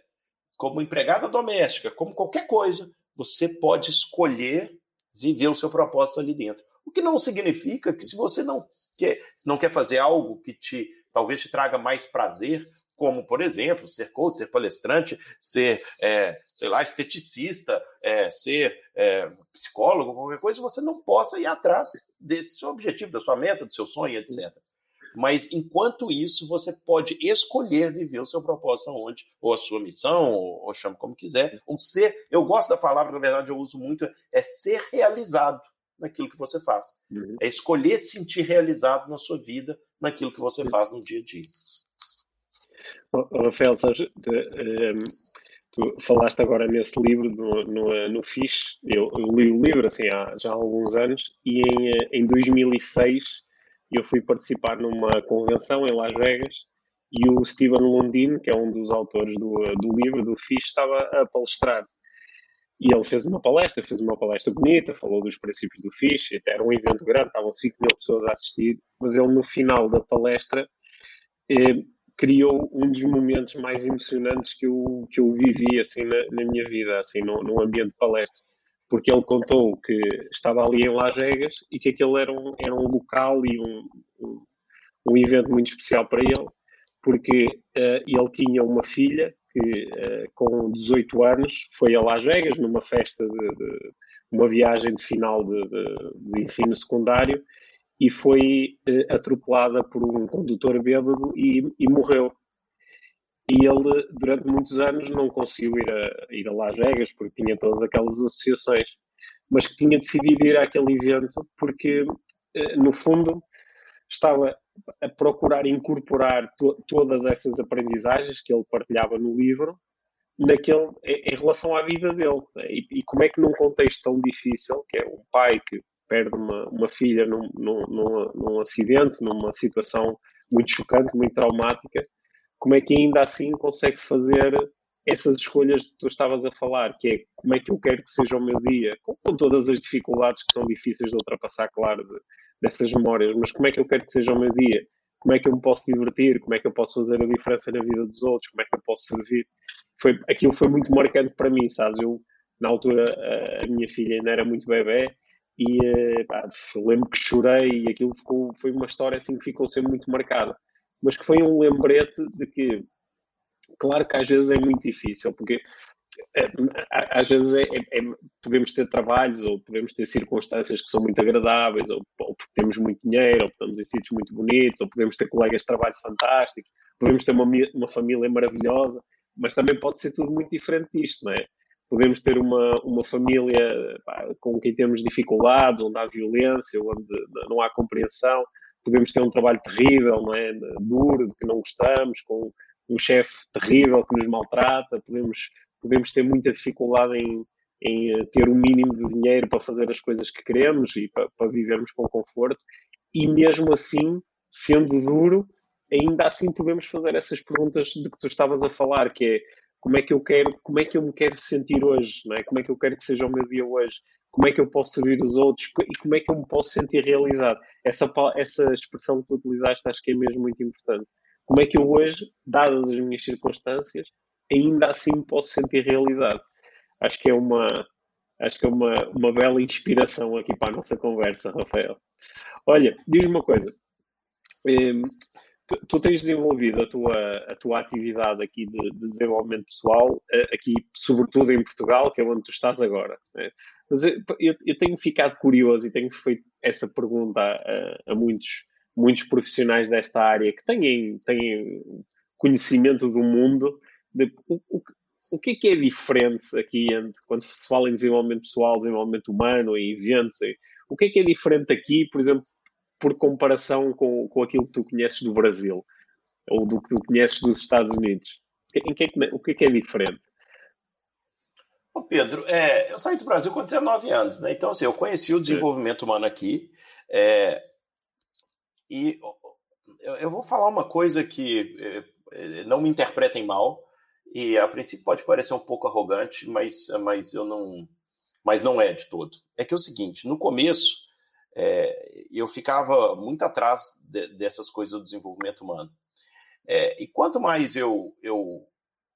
como empregada doméstica, como qualquer coisa, você pode escolher viver o seu propósito ali dentro. O que não significa que se você não quer, não quer fazer algo que te talvez te traga mais prazer, como, por exemplo, ser coach, ser palestrante, ser, é, sei lá, esteticista, é, ser é, psicólogo, qualquer coisa, você não possa ir atrás desse seu objetivo, da sua meta, do seu sonho, etc. Mas, enquanto isso, você pode escolher viver o seu propósito aonde, ou a sua missão, ou, ou como quiser, ou ser, eu gosto da palavra, na verdade eu uso muito, é ser realizado naquilo que você faz. Uhum. É escolher sentir realizado na sua vida, naquilo que você faz no dia a dia. Rafael, ehm, tu falaste agora nesse livro, no, no, no FIS, eu, eu, li o livro assim, há já há alguns anos, e em, eh, em 2006 eu fui participar numa convenção em Las Vegas e o Steven Lundin, que é um dos autores do, do livro, do FIS, estava a palestrar. E ele fez uma palestra, fez uma palestra bonita, falou dos princípios do Fish, era um evento grande, estavam 5 mil pessoas a assistir, mas ele no final da palestra eh, criou um dos momentos mais emocionantes que eu, que eu vivi assim na, na minha vida, assim, no, no ambiente de palestra. porque ele contou que estava ali em Las Vegas e que aquele era um, era um local e um, um, um evento muito especial para ele, porque uh, ele tinha uma filha que, uh, com 18 anos, foi a Las Vegas numa festa de, de uma viagem de final de, de, de ensino secundário e foi uh, atropelada por um condutor bêbado e, e, morreu. E ele, durante muitos anos, não conseguiu ir a, ir a Las Vegas porque tinha todas aquelas associações, mas que tinha decidido ir àquele evento porque, uh, no fundo, estava a procurar incorporar to, todas essas aprendizagens que ele partilhava no livro naquele, em relação à vida dele. E, e, como é que num contexto tão difícil, que é um pai que perde uma, uma filha num, num, num, num acidente, numa situação muito chocante, muito traumática, como é que ainda assim consegue fazer essas escolhas que tu estavas a falar, que é como é que eu quero que seja o meu dia, com, com todas as dificuldades que são difíceis de ultrapassar, claro, de, dessas memórias, mas como é que eu quero que seja o meu dia, como é que eu me posso divertir, como é que eu posso fazer a diferença na vida dos outros, como é que eu posso servir. Foi, aquilo foi muito marcante para mim, sabes? Eu, na altura, a minha filha ainda era muito bebê e eh, pá, lembro que chorei e aquilo ficou, foi uma história assim que ficou sempre muito marcada. Mas que foi um lembrete de que, claro que às vezes é muito difícil, porque é, às vezes é, é, é, podemos ter trabalhos ou podemos ter circunstâncias que são muito agradáveis, ou, temos muito dinheiro, ou estamos em sítios muito bonitos, ou podemos ter colegas de trabalho fantásticos, podemos ter uma, uma família maravilhosa, mas também pode ser tudo muito diferente disto, não é? Podemos ter uma, uma família pá, com quem temos dificuldades, onde há violência, onde não há compreensão, podemos ter um trabalho terrível, não é? Duro, de que não gostamos, com um chefe terrível que nos maltrata, podemos podemos ter muita dificuldade em, em eh, ter o mínimo de dinheiro para fazer as coisas que queremos e para, para vivermos com conforto, e mesmo assim, sendo duro, ainda assim podemos fazer essas perguntas de que tu estavas a falar, que é como é que eu quero, como é que eu me quero sentir hoje, não é? Como é que eu quero que seja o meu dia hoje? Como é que eu posso servir os outros e como é que eu me posso sentir realizado? Essa essa expressão que tu utilizaste acho que é mesmo muito importante. Como é que eu hoje, dadas as minhas circunstâncias, ainda assim me posso sentir realizado. Acho que é uma, acho que é uma, uma bela inspiração aqui para a nossa conversa, Rafael. Olha, diz-me uma coisa. Um, tu, tens desenvolvido a tua, a tua atividade aqui de, de, desenvolvimento pessoal, eh, aqui sobretudo em Portugal, que é onde tu estás agora. Né? Mas eu, eu, tenho ficado curioso e tenho feito essa pergunta a, a muitos, muitos profissionais desta área que têm, têm conhecimento do mundo de, o, o que é que é diferente aqui entre, quando se fala em desenvolvimento pessoal, desenvolvimento humano, em eventos? O que é que é diferente aqui, por exemplo, por comparação com, com aquilo que tu conheces do Brasil ou do que tu conheces dos Estados Unidos? Em que é que, o que é que é diferente? Ô Pedro, é, eu saí do Brasil com 19 anos, né? Então, assim, eu conheci o desenvolvimento humano aqui. É, e eu vou falar uma coisa que é, não me interpretem mal, e a princípio pode parecer um pouco arrogante, mas, mas eu não, mas não é de todo. É que é o seguinte, no começo é, eu ficava muito atrás de, dessas coisas do desenvolvimento humano. É, e quanto mais eu, eu,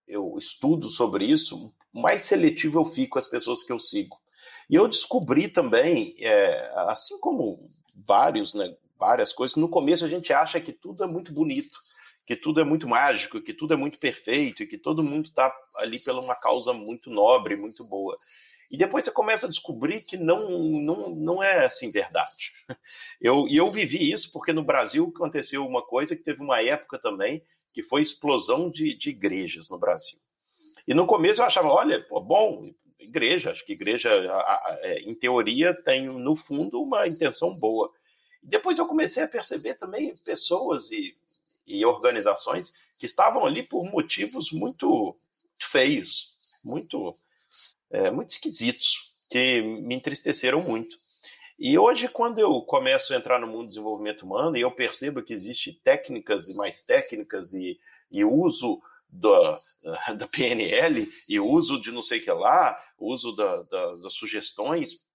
eu estudo sobre isso, mais seletivo eu fico as pessoas que eu sigo. E eu descobri também, é, assim como vários, né, várias coisas, no começo a gente acha que tudo é muito bonito que tudo é muito mágico, que tudo é muito perfeito e que todo mundo está ali pela uma causa muito nobre, muito boa. E depois você começa a descobrir que não, não, não é assim verdade. Eu, e eu vivi isso porque no Brasil aconteceu uma coisa que teve uma época também, que foi explosão de, de igrejas no Brasil. E no começo eu achava, olha, bom, igreja, acho que igreja, é, em teoria, tem no fundo uma intenção boa. Depois eu comecei a perceber também pessoas e e organizações que estavam ali por motivos muito feios, muito, é, muito esquisitos, que me entristeceram muito. E hoje, quando eu começo a entrar no mundo do desenvolvimento humano e eu percebo que existem técnicas e mais técnicas e, e uso da, da PNL e uso de não sei o que lá, uso da, da, das sugestões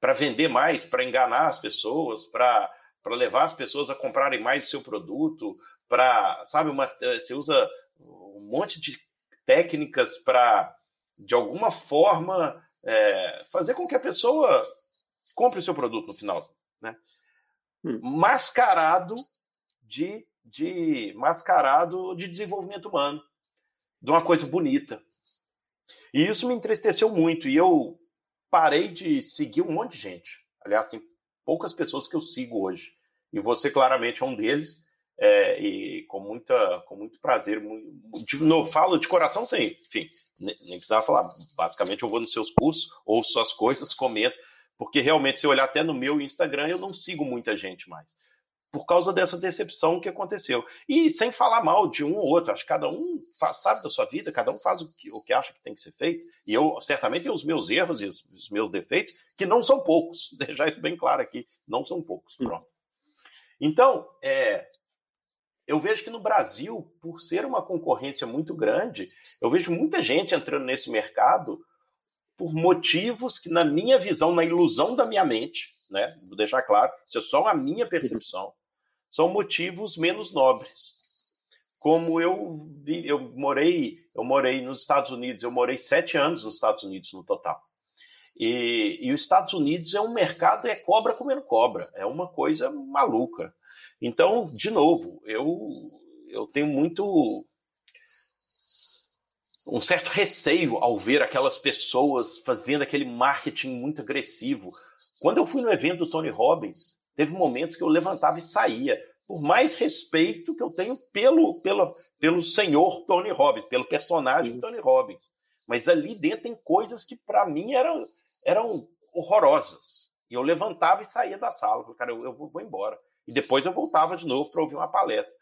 para vender mais, para enganar as pessoas, para para levar as pessoas a comprarem mais o seu produto, para, sabe, uma, eh, você usa um monte de técnicas para, de alguma forma, é, fazer com que a pessoa compre o seu produto no final, né? Hum. Mascarado de, de mascarado de desenvolvimento humano, de uma coisa bonita. E isso me entristeceu muito e eu parei de seguir um monte de gente. Aliás, tem poucas pessoas que eu sigo hoje e você claramente é um deles. É, e com muita com muito prazer muito, de novo, falo de coração sem enfim nem, nem precisava falar basicamente eu vou nos seus cursos ouço suas coisas comento porque realmente se eu olhar até no meu Instagram eu não sigo muita gente mais por causa dessa decepção que aconteceu. E sem falar mal de um ou outro, acho que cada um faz, sabe da sua vida, cada um faz o que, o que acha que tem que ser feito. E eu certamente tenho os meus erros e os, os meus defeitos, que não são poucos, deixar isso bem claro aqui, não são poucos. Pronto. Então, é, eu vejo que no Brasil, por ser uma concorrência muito grande, eu vejo muita gente entrando nesse mercado por motivos que, na minha visão, na ilusão da minha mente, né? Vou deixar claro, isso é só a minha percepção são motivos menos nobres. Como eu vi, eu morei, eu morei nos Estados Unidos, eu morei sete anos nos Estados Unidos no total. E, e os Estados Unidos é um mercado, é cobra comendo cobra, é uma coisa maluca. Então, de novo, eu, eu tenho muito um certo receio ao ver aquelas pessoas fazendo aquele marketing muito agressivo. Quando eu fui no evento do Tony Robbins, Teve momentos que eu levantava e saía, por mais respeito que eu tenho pelo, pelo, pelo senhor Tony Robbins, pelo personagem Tony Robbins. Mas ali dentro tem coisas que para mim eram, eram horrorosas. E eu levantava e saía da sala. Falei, cara, eu, eu vou embora. E depois eu voltava de novo para ouvir uma palestra.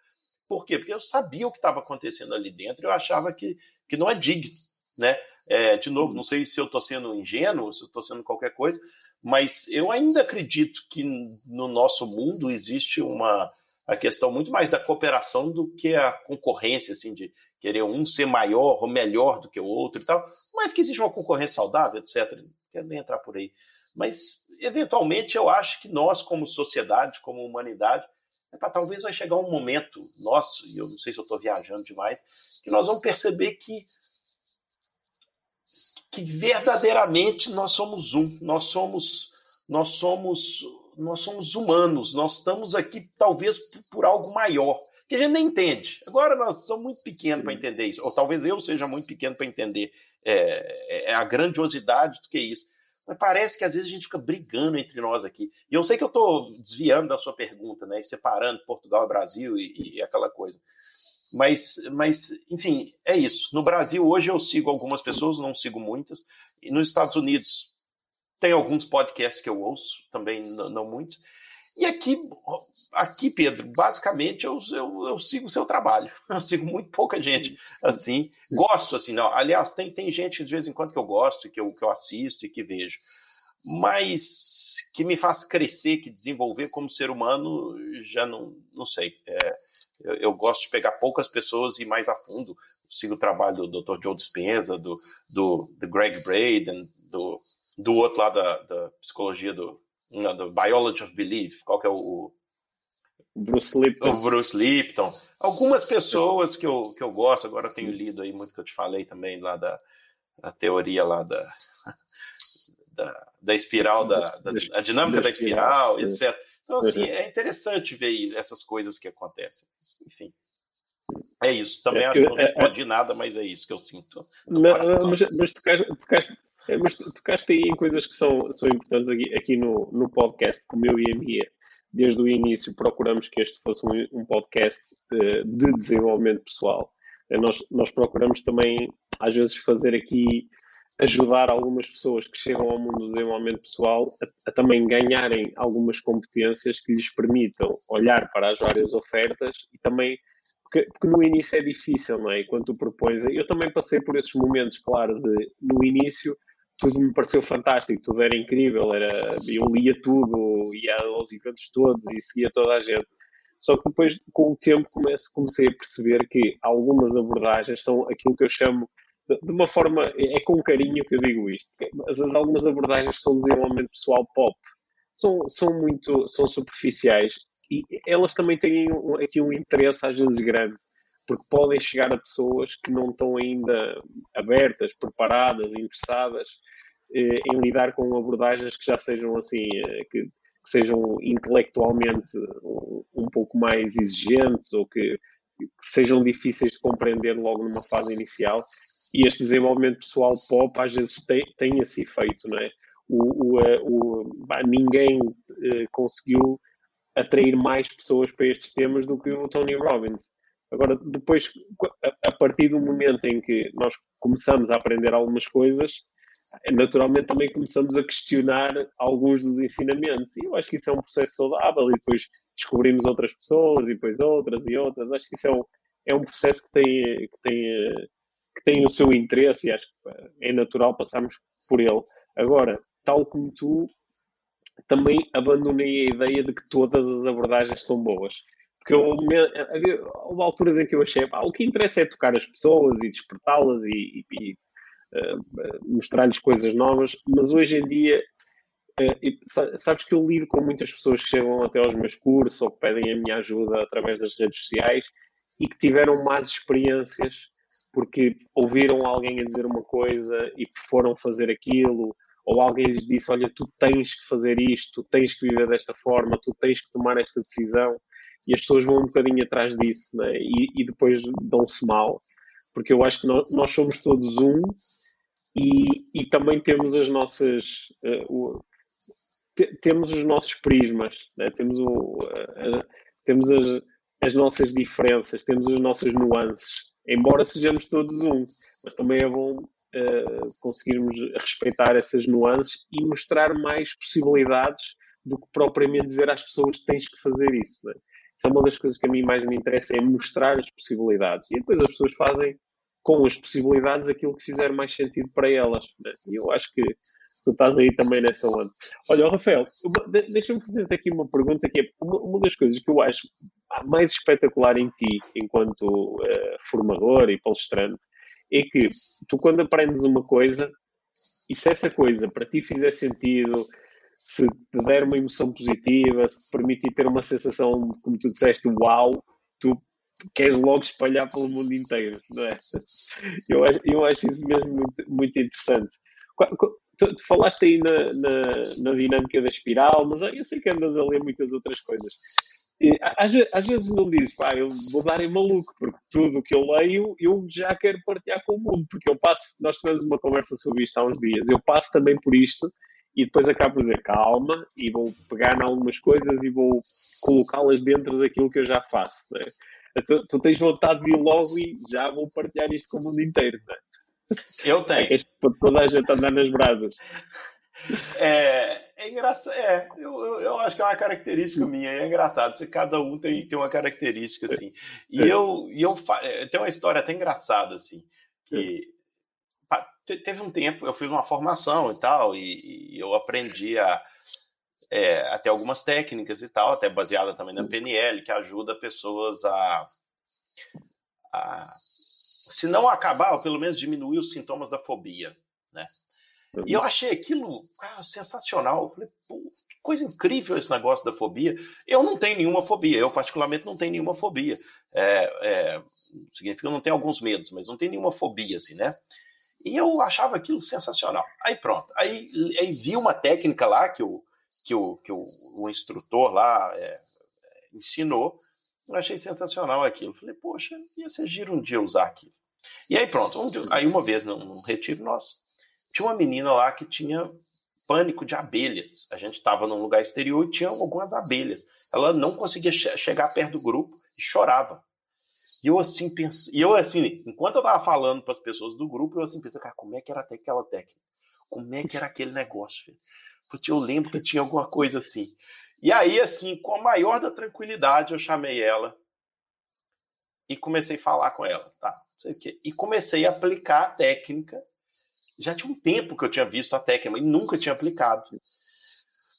Por quê? Porque eu sabia o que estava acontecendo ali dentro e eu achava que, que não é digno. Né? É, de novo, não sei se eu estou sendo ingênuo, se eu estou sendo qualquer coisa, mas eu ainda acredito que no nosso mundo existe uma a questão muito mais da cooperação do que a concorrência, assim, de querer um ser maior ou melhor do que o outro e tal, mas que existe uma concorrência saudável, etc. Não quero nem entrar por aí. Mas, eventualmente, eu acho que nós, como sociedade, como humanidade, é talvez vai chegar um momento nosso, e eu não sei se eu estou viajando demais, que nós vamos perceber que que verdadeiramente nós somos um, nós somos nós somos nós somos humanos, nós estamos aqui talvez por algo maior, que a gente nem entende. Agora nós somos muito pequenos para entender isso, ou talvez eu seja muito pequeno para entender é, é, a grandiosidade do que é isso. Mas parece que às vezes a gente fica brigando entre nós aqui. E eu sei que eu estou desviando da sua pergunta, né? separando Portugal e Brasil e, e aquela coisa. Mas, mas, enfim, é isso. No Brasil, hoje eu sigo algumas pessoas, não sigo muitas. E nos Estados Unidos, tem alguns podcasts que eu ouço, também não, não muitos. E aqui, aqui, Pedro, basicamente eu, eu, eu, sigo o seu trabalho. Eu sigo muito pouca gente assim. Gosto, assim, não. Aliás, tem, tem gente de vez em quando que eu gosto, que eu, que eu assisto e que vejo. Mas que me faz crescer, que desenvolver como ser humano, já não, não sei. É, eu, eu, gosto de pegar poucas pessoas e ir mais a fundo. sigo o trabalho do Dr. Joe Dispenza, do, do, do Greg Braden, do, do outro lá da, da psicologia, do, não, do Biology of Belief. Qual que é o, Bruce Lipton. O Bruce Lipton. Algumas pessoas que eu, que eu gosto, agora eu tenho lido aí muito que eu te falei também lá da, da teoria lá da, da, da espiral, da, da a dinâmica da espiral, etc. Então, assim, uhum. é interessante ver essas coisas que acontecem. Enfim. É isso. Também é, acho que não é, é respondi é, nada, mas é isso que eu sinto. Mas, mas, mas tocaste, é, mas tocaste aí em coisas que são, são importantes aqui, aqui no, no podcast, como eu e a Mia. Desde o início procuramos que este fosse um, um podcast de, de, desenvolvimento pessoal. Nós, nós procuramos também, às vezes, fazer aqui ajudar algumas pessoas que chegam ao mundo do desenvolvimento pessoal a, a, também ganharem algumas competências que lhes permitam olhar para as várias ofertas e também porque, porque, no início é difícil, não é? Quando tu propões, eu também passei por esses momentos, claro, de no início tudo me pareceu fantástico, tudo era incrível, era, eu lia tudo, ia aos eventos todos e seguia toda a gente. Só que depois, com o tempo, comecei, comecei a perceber que algumas abordagens são aquilo que eu chamo de uma forma, é com carinho que eu digo isto, mas as algumas abordagens são desenvolvimento pessoal pop, são, são muito, são superficiais e elas também têm aqui um interesse às vezes grande, porque podem chegar a pessoas que não estão ainda abertas, preparadas, interessadas eh, em lidar com abordagens que já sejam assim, eh, que, que sejam intelectualmente um, um, pouco mais exigentes ou que, que, sejam difíceis de compreender logo numa fase inicial. E este desenvolvimento pessoal pop às vezes tem, esse efeito, não é? O, o, eh, o bah, ninguém uh, conseguiu atrair mais pessoas para estes temas do que o Tony Robbins. Agora, depois, a partir do momento em que nós começamos a aprender algumas coisas, naturalmente também começamos a questionar alguns dos ensinamentos. E eu acho que isso é um processo saudável. E depois descobrimos outras pessoas, e depois outras e outras. Acho que isso é um, é um processo que tem, que, tem, que tem o seu interesse e acho que é natural passarmos por ele. Agora, tal como tu, também abandonei a ideia de que todas as abordagens são boas. Porque eu, havia, houve alturas em que eu achei, pá, o que interessa é tocar as pessoas e despertá-las e, e, e uh, mostrar-lhes coisas novas, mas hoje em dia, uh, sabes que eu lido com muitas pessoas que chegam até aos meus cursos ou que pedem a minha ajuda através das redes sociais e que tiveram más experiências porque ouviram alguém a dizer uma coisa e foram fazer aquilo ou alguém lhes disse: Olha, tu tens que fazer isto, tu tens que viver desta forma, tu tens que tomar esta decisão, e as pessoas vão um bocadinho atrás disso né? e, e depois dão-se mal, porque eu acho que nós, nós somos todos um e, e, também temos as nossas. Uh, o, te, temos os nossos prismas, né? temos, o, uh, temos as, as nossas diferenças, temos as nossas nuances, embora sejamos todos um, mas também é bom uh, conseguirmos respeitar essas nuances e mostrar mais possibilidades do que propriamente dizer às pessoas tens que fazer isso. Né? Isso é uma das coisas que a mim mais me interessa, é mostrar as possibilidades. E depois as pessoas fazem com as possibilidades aquilo que fizer mais sentido para elas. Né? E eu acho que tu estás aí também nessa onda. Olha, Rafael, deixa-me fazer aqui uma pergunta que é uma, uma, das coisas que eu acho mais espetacular em ti, enquanto uh, formador e palestrante, é que tu, quando aprendes uma coisa, e se essa coisa para ti fizer sentido, se te der uma emoção positiva, se te permitir ter uma sensação, como tu disseste, uau, tu queres logo espalhar pelo mundo inteiro, não é? Eu, eu acho isso mesmo muito, muito interessante. Tu, tu falaste aí na, na, na, dinâmica da espiral, mas eu sei que andas a ler muitas outras coisas. E, às, às, vezes não dizes, pá, eu vou dar em maluco, porque tudo o que eu leio eu já quero partilhar com o mundo, porque eu passo, nós tivemos uma conversa sobre isto há uns dias, eu passo também por isto e depois acabo por dizer calma e vou pegar em algumas coisas e vou colocá-las dentro daquilo que eu já faço. Né? Tu, tu, tens vontade de ir logo e já vou partilhar isto com o mundo inteiro. Né? Eu tenho. É para toda a gente andar nas brasas. É, é engraçado, é, eu, eu, eu, acho que é uma característica minha, é engraçado, se cada um tem, tem uma característica, assim, e é. eu, e eu é, tem uma história até engraçada, assim, que é. Teve um tempo, eu fiz uma formação e tal, e, e eu aprendi a, é, até algumas técnicas e tal, até baseada também na PNL, que ajuda pessoas a, a se não acabar, pelo menos diminuir os sintomas da fobia, né? E eu achei aquilo cara, sensacional. Eu falei, pô, que coisa incrível esse negócio da fobia. Eu não tenho nenhuma fobia, eu particularmente não tenho nenhuma fobia. É, é, significa que eu não tenho alguns medos, mas não tenho nenhuma fobia, assim, né? E eu achava aquilo sensacional. Aí pronto. Aí, aí vi uma técnica lá que o, que o, que o, o instrutor lá é, ensinou. Eu achei sensacional aquilo. Falei, poxa, ia ser giro um dia usar aquilo. E aí pronto. Um dia, aí uma vez num, num retiro nosso, tinha uma menina lá que tinha pânico de abelhas. A gente estava num lugar exterior e tinha algumas abelhas. Ela não conseguia che chegar perto do grupo e chorava. E eu assim pensei, e eu assim, enquanto eu tava falando para as pessoas do grupo, eu assim pensei, cara, como é que era até aquela técnica? Como é que era aquele negócio, filho? Porque eu lembro que tinha alguma coisa assim. E aí, assim, com a maior da tranquilidade, eu chamei ela e comecei a falar com ela, tá? Sei o quê. E comecei a aplicar a técnica já tinha um tempo que eu tinha visto a técnica e nunca tinha aplicado.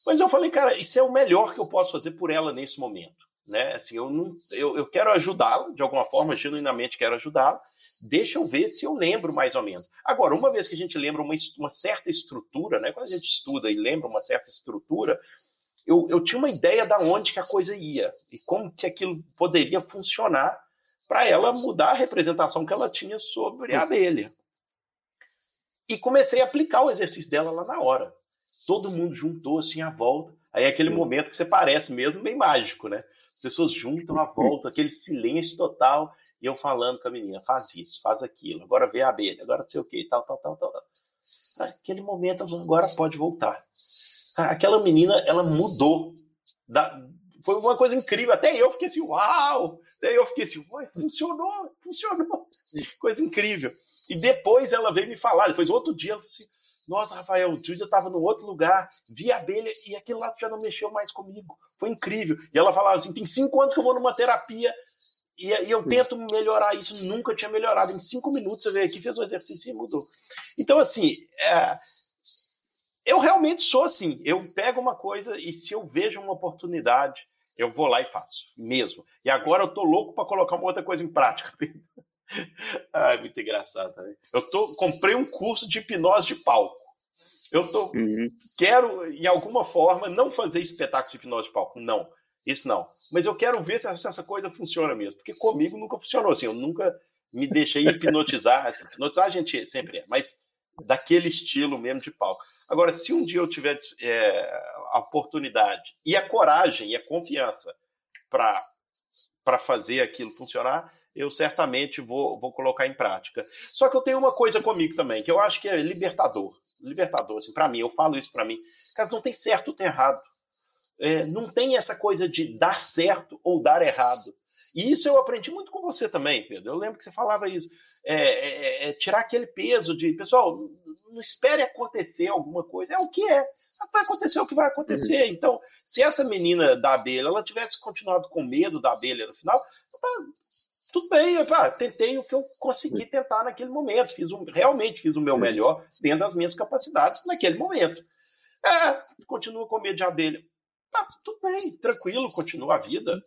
Mas eu falei, cara, isso é o melhor que eu posso fazer por ela nesse momento. Né? Assim, eu, não, eu, eu quero ajudá-la, de alguma forma, genuinamente quero ajudá-la. Deixa eu ver se eu lembro mais ou menos. Agora, uma vez que a gente lembra uma, uma certa estrutura, né? quando a gente estuda e lembra uma certa estrutura, eu, eu tinha uma ideia da onde que a coisa ia e como que aquilo poderia funcionar para ela mudar a representação que ela tinha sobre a abelha. E comecei a aplicar o exercício dela lá na hora. Todo mundo juntou assim à volta. Aí é aquele momento que você parece mesmo bem mágico, né? As pessoas juntam à volta, aquele silêncio total, e eu falando com a menina, faz isso, faz aquilo, agora vê a abelha, agora não sei o que, tal, tal, tal, tal. Aquele momento, agora pode voltar. Aquela menina, ela mudou. Da... Foi uma coisa incrível. Até eu fiquei assim, uau! Até eu fiquei assim, funcionou, funcionou. Coisa incrível. E depois ela veio me falar, depois outro dia, ela falou assim, nossa, Rafael, o dia eu estava no outro lugar, vi a abelha e aquele lado já não mexeu mais comigo. Foi incrível. E ela falava assim: tem cinco anos que eu vou numa terapia e, e eu tento melhorar isso, nunca tinha melhorado. Em cinco minutos você veio aqui, fez o exercício e mudou. Então, assim, é, eu realmente sou assim. Eu pego uma coisa e se eu vejo uma oportunidade, eu vou lá e faço, mesmo. E agora eu tô louco para colocar uma outra coisa em prática. Ai, muito engraçado. Né? Eu tô, comprei um curso de hipnose de palco. Eu tô, uhum. quero, em alguma forma, não fazer espetáculo de hipnose de palco. Não, isso não. Mas eu quero ver se essa coisa funciona mesmo. Porque comigo nunca funcionou assim. Eu nunca me deixei hipnotizar. Assim, hipnotizar a gente sempre é, mas daquele estilo mesmo de palco. Agora, se um dia eu tiver é, a oportunidade e a coragem e a confiança para fazer aquilo funcionar, eu certamente vou, vou colocar em prática. Só que eu tenho uma coisa comigo também, que eu acho que é libertador. Libertador, assim, para mim, eu falo isso para mim. Caso não tem certo ou tem errado. É, não tem essa coisa de dar certo ou dar errado. E isso eu aprendi muito com você também, Pedro. Eu lembro que você falava isso. É, é, é, é tirar aquele peso de, pessoal, não espere acontecer alguma coisa. É o que é. Vai acontecer o que vai acontecer. Uhum. Então, se essa menina da abelha ela tivesse continuado com medo da abelha no final, tudo bem, ah, tentei o que eu consegui tentar naquele momento, fiz um, realmente fiz o meu melhor dentro das minhas capacidades naquele momento. É, continua com medo de abelha. Ah, tudo bem, tranquilo, continua a vida,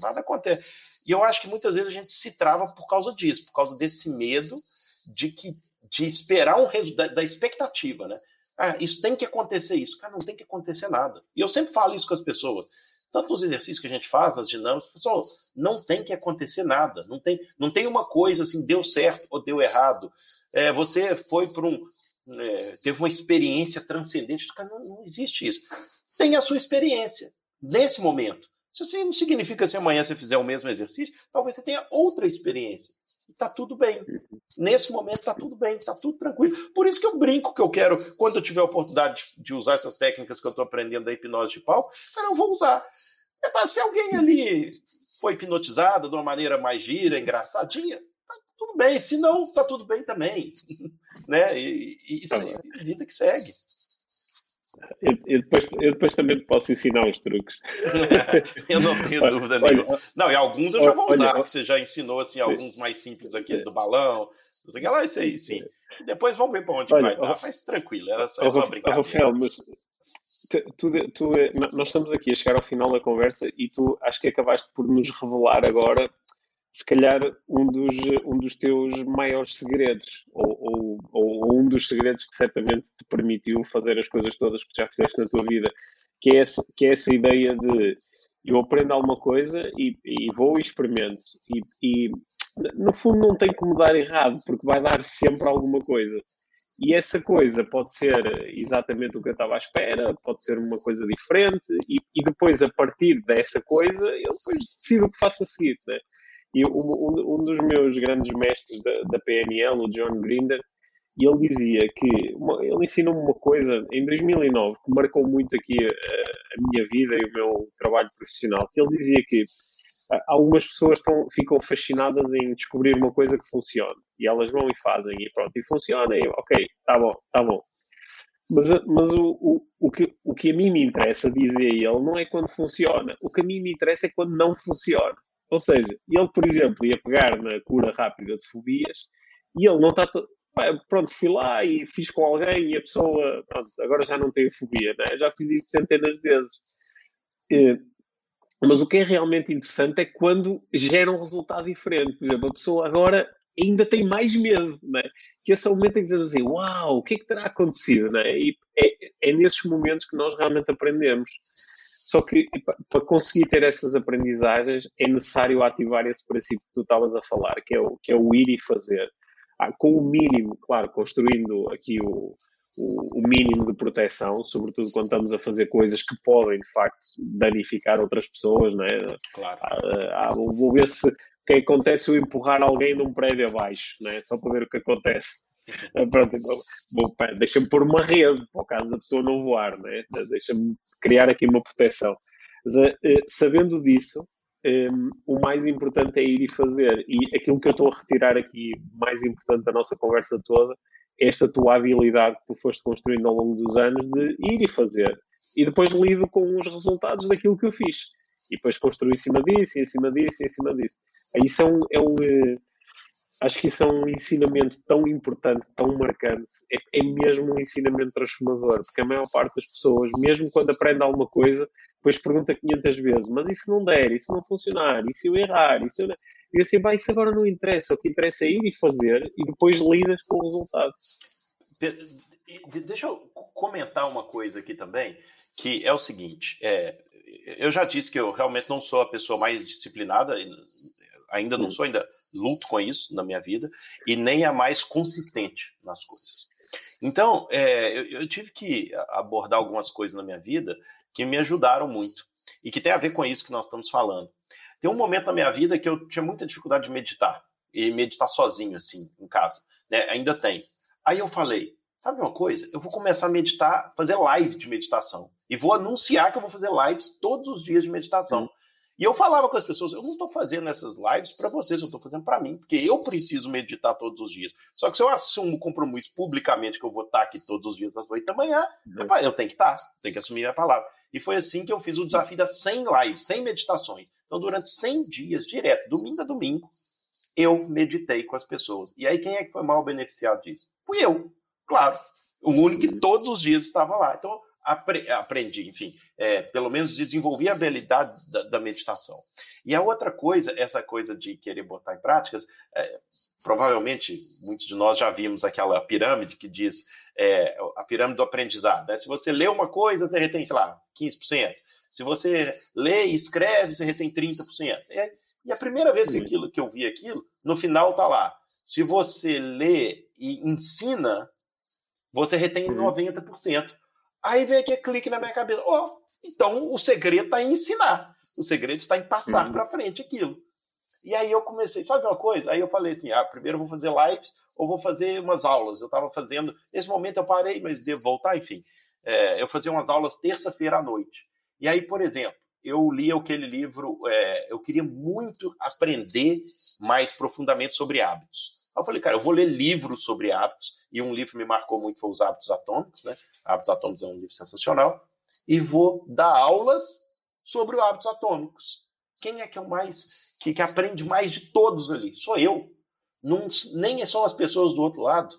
nada acontece. E eu acho que muitas vezes a gente se trava por causa disso, por causa desse medo de que de esperar um resultado da expectativa, né? Ah, isso tem que acontecer isso. Cara, não tem que acontecer nada. E eu sempre falo isso com as pessoas tanto nos exercícios que a gente faz, nas dinâmicas, pessoal, não tem que acontecer nada. Não tem, não tem uma coisa assim, deu certo ou deu errado. É, você foi para um. É, teve uma experiência transcendente. Não, não existe isso. Tem a sua experiência nesse momento. Isso assim, não significa se amanhã você fizer o mesmo exercício, talvez você tenha outra experiência. E tá tudo bem. Nesse momento tá tudo bem, tá tudo tranquilo. Por isso que eu brinco que eu quero, quando eu tiver a oportunidade de usar essas técnicas que eu estou aprendendo da hipnose de palco, eu vou usar. É para se alguém ali foi hipnotizado de uma maneira mais gira, engraçadinha, tá tudo bem. Se não, tá tudo bem também. né? E, e, e, e vida que segue. Eu, eu, depois, eu depois também posso ensinar os truques. eu não tenho olha, dúvida olha, nenhuma. Não, e alguns eu já vou usar, olha, que você já ensinou assim, alguns mais simples aqui do balão. Sei lá, isso aí sim. Depois vamos ver para onde vai dar, mas tranquilo, era só, só brincadeira. Rafael, mas tu, tu, nós estamos aqui a chegar ao final da conversa e tu acho que acabaste por nos revelar agora se calhar um dos, um dos teus maiores segredos, ou, ou, ou, um dos segredos que certamente te permitiu fazer as coisas todas que já fizeste na tua vida, que é essa, que é essa ideia de eu aprendo alguma coisa e, e vou e experimento. E, e, no fundo não tem como dar errado, porque vai dar sempre alguma coisa. E essa coisa pode ser exatamente o que eu estava à espera, pode ser uma coisa diferente, e, e depois, a partir dessa coisa, eu depois decido o que faço a seguir. Né? E um, um, dos meus grandes mestres da, da, PNL, o John Grinder, ele dizia que, uma, ele ensinou-me uma coisa em 2009 que marcou muito aqui a, a, minha vida e o meu trabalho profissional. Que ele dizia que algumas pessoas ficam fascinadas em descobrir uma coisa que funciona e elas vão e fazem e pronto, e funciona, e ok, tá bom, tá bom. Mas, mas o, o, o, que, o que a mim me interessa, dizia ele, não é quando funciona. O que a mim me interessa é quando não funciona. Ou seja, ele, por exemplo, ia pegar na cura rápida de fobias e ele não está. Pronto, fui lá e fiz com alguém e a pessoa, pronto, agora já não tem fobia, né? já fiz isso centenas de vezes. Eh, mas o que é realmente interessante é quando gera um resultado diferente. Por exemplo, a pessoa agora ainda tem mais medo, né? que esse é o momento em que dizer assim, uau, o que é que terá acontecido? Né? E é, é nesses momentos que nós realmente aprendemos. Só que para conseguir ter essas aprendizagens é necessário ativar esse princípio que tu estavas a falar, que é o, que é o ir e fazer. ah, com o mínimo, claro, construindo aqui o, o, o, mínimo de proteção, sobretudo quando estamos a fazer coisas que podem, de facto, danificar outras pessoas, não é? Claro. Ah, ah, vou ver se o que acontece eu empurrar alguém num prédio abaixo, não é? Só para ver o que acontece. Ah, pronto, deixa-me pôr uma rede, para o caso da pessoa não voar, não é? Deixa-me criar aqui uma proteção. Mas, uh, sabendo disso, um, o mais importante é ir e fazer. E aquilo que eu estou a retirar aqui, mais importante da nossa conversa toda, é esta tua habilidade que tu foste construindo ao longo dos anos de ir e fazer. E depois lido com os resultados daquilo que eu fiz. E depois construo em cima disso, em cima disso, em cima disso. Isso é um, é um, eh, acho que isso é um ensinamento tão importante, tão marcante, é, é, mesmo um ensinamento transformador, porque a maior parte das pessoas, mesmo quando aprende alguma coisa, depois pergunta 500 vezes, mas e se não der, e se não funcionar, e se eu errar, e se eu... E assim, bah, isso agora não interessa, o que interessa é ir e fazer, e depois lidas com o resultado. Deixa eu comentar uma coisa aqui também, que é o seguinte, é, eu já disse que eu realmente não sou a pessoa mais disciplinada, ainda não sou, ainda luto com isso na minha vida, e nem a mais consistente nas coisas. Então, é, eu, eu, tive que abordar algumas coisas na minha vida que me ajudaram muito, e que tem a ver com isso que nós estamos falando. Tem um momento na minha vida que eu tinha muita dificuldade de meditar, e meditar sozinho, assim, em casa. Né? Ainda tem. Aí eu falei, sabe uma coisa? Eu vou começar a meditar, fazer live de meditação. E vou anunciar que eu vou fazer lives todos os dias de meditação. E eu falava com as pessoas, eu não estou fazendo essas lives para vocês, eu estou fazendo para mim, porque eu preciso meditar todos os dias. Só que se eu assumo o compromisso publicamente que eu vou estar aqui todos os dias às oito da manhã, uhum. eu tenho que estar, tenho que assumir a palavra. E foi assim que eu fiz o desafio das 100 lives, 100 meditações. Então, durante 100 dias, direto, domingo a domingo, eu meditei com as pessoas. E aí, quem é que foi mal beneficiado disso? Fui eu, claro. O único que todos os dias estava lá. Então, apre aprendi, enfim, é, pelo menos desenvolvi a habilidade da, da, meditação. E a outra coisa, essa coisa de querer botar em práticas, é, provavelmente muitos de nós já vimos aquela pirâmide que diz é, a pirâmide do aprendizado. Né? Se você lê uma coisa, você retém, sei lá, 15%. Se você lê e escreve, você retém 30%. É, e a primeira vez que, aquilo, que eu vi aquilo, no final tá lá. Se você lê e ensina, você retém 90%. Aí vem aqui clique na minha cabeça. Oh, então o segredo está em ensinar. O segredo está em passar uhum. para frente aquilo. E aí eu comecei, sabe uma coisa? Aí eu falei assim: ah, primeiro eu vou fazer lives ou vou fazer umas aulas. Eu estava fazendo, nesse momento eu parei, mas devo voltar, enfim. É, eu fazia umas aulas terça-feira à noite. E aí, por exemplo, eu li aquele livro, é, eu queria muito aprender mais profundamente sobre hábitos. Aí eu falei, cara, eu vou ler livros sobre hábitos, e um livro que me marcou muito foi Os Hábitos Atômicos, né? Hábitos Atômicos é um livro sensacional, e vou dar aulas sobre os hábitos atômicos. Quem é que é o mais, que, que aprende mais de todos ali? Sou eu. Não, nem são as pessoas do outro lado.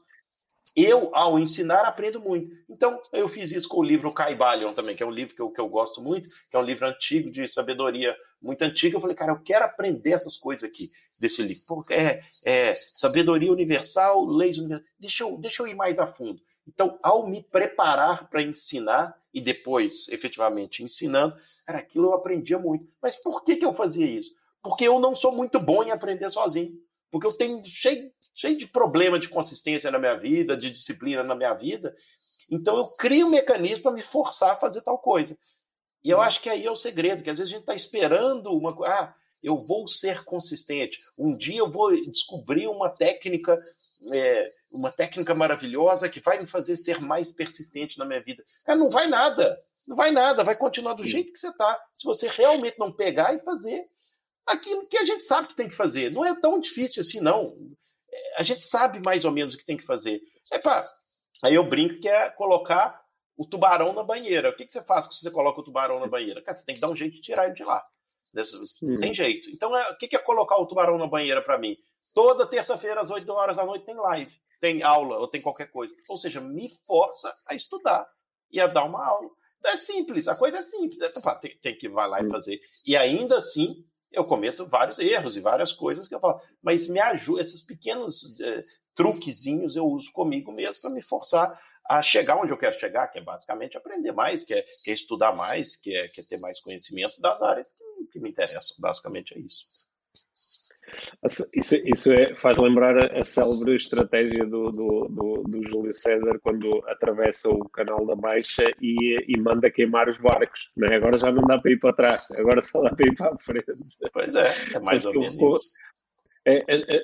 Eu, ao ensinar, aprendo muito. Então, eu fiz isso com o livro Caibalion também, que é um livro que eu, que eu gosto muito, que é um livro antigo de sabedoria muito antiga. Eu falei, cara, eu quero aprender essas coisas aqui desse livro. Porque é, é sabedoria universal, leis universais. Deixa eu, deixa eu ir mais a fundo. Então, ao me preparar para ensinar e depois, efetivamente, ensinando, era aquilo eu aprendia muito. Mas por que, que eu fazia isso? Porque eu não sou muito bom em aprender sozinho. Porque eu tenho cheio, cheio de problema de consistência na minha vida, de disciplina na minha vida. Então, eu crio um mecanismo para me forçar a fazer tal coisa. E eu acho que aí é o segredo, que às vezes a gente está esperando uma coisa. Ah, eu vou ser consistente. Um dia eu vou descobrir uma técnica, é, uma técnica maravilhosa que vai me fazer ser mais persistente na minha vida. É, não vai nada. Não vai nada, vai continuar do jeito que você está. Se você realmente não pegar e fazer aquilo que a gente sabe que tem que fazer. Não é tão difícil assim, não. É, a gente sabe mais ou menos o que tem que fazer. É pá, aí eu brinco que é colocar o tubarão na banheira. O que, que você faz quando você coloca o tubarão na banheira? Cara, você tem que dar um jeito de tirar ele de lá. Não tem jeito. Então, é, o que, é colocar o tubarão na banheira para mim? Toda terça-feira, às 8 horas da noite, tem live, tem aula ou tem qualquer coisa. Ou seja, me força a estudar e a dar uma aula. É simples, a coisa é simples. É, tem, tem que ir lá e fazer. E ainda assim, eu cometo vários erros e várias coisas que eu falo, mas me ajuda, esses pequenos é, truquezinhos eu uso comigo mesmo para me forçar a chegar onde eu quero chegar, que é basicamente aprender mais, que é, que é estudar mais, que é, que é ter mais conhecimento das áreas que, que me interessam. Basicamente é isso. Isso, isso é, faz lembrar a, a célebre estratégia do, do, do, do, Júlio César quando atravessa o canal da Baixa e, e manda queimar os barcos. É? Agora já não dá para ir para trás, agora só dá para ir para a frente. Pois é, é mais ou menos isso.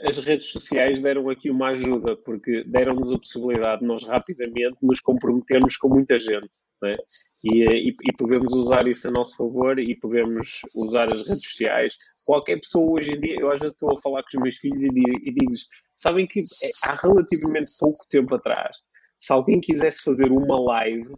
As redes sociais deram aqui uma ajuda, porque deram-nos a possibilidade de nós rapidamente nos comprometermos com muita gente. É? E, e, e, podemos usar isso a nosso favor e podemos usar as redes sociais. Qualquer pessoa hoje em dia, eu às vezes estou a falar com os meus filhos e, e digo-lhes: sabem que é, há relativamente pouco tempo atrás, se alguém quisesse fazer uma live,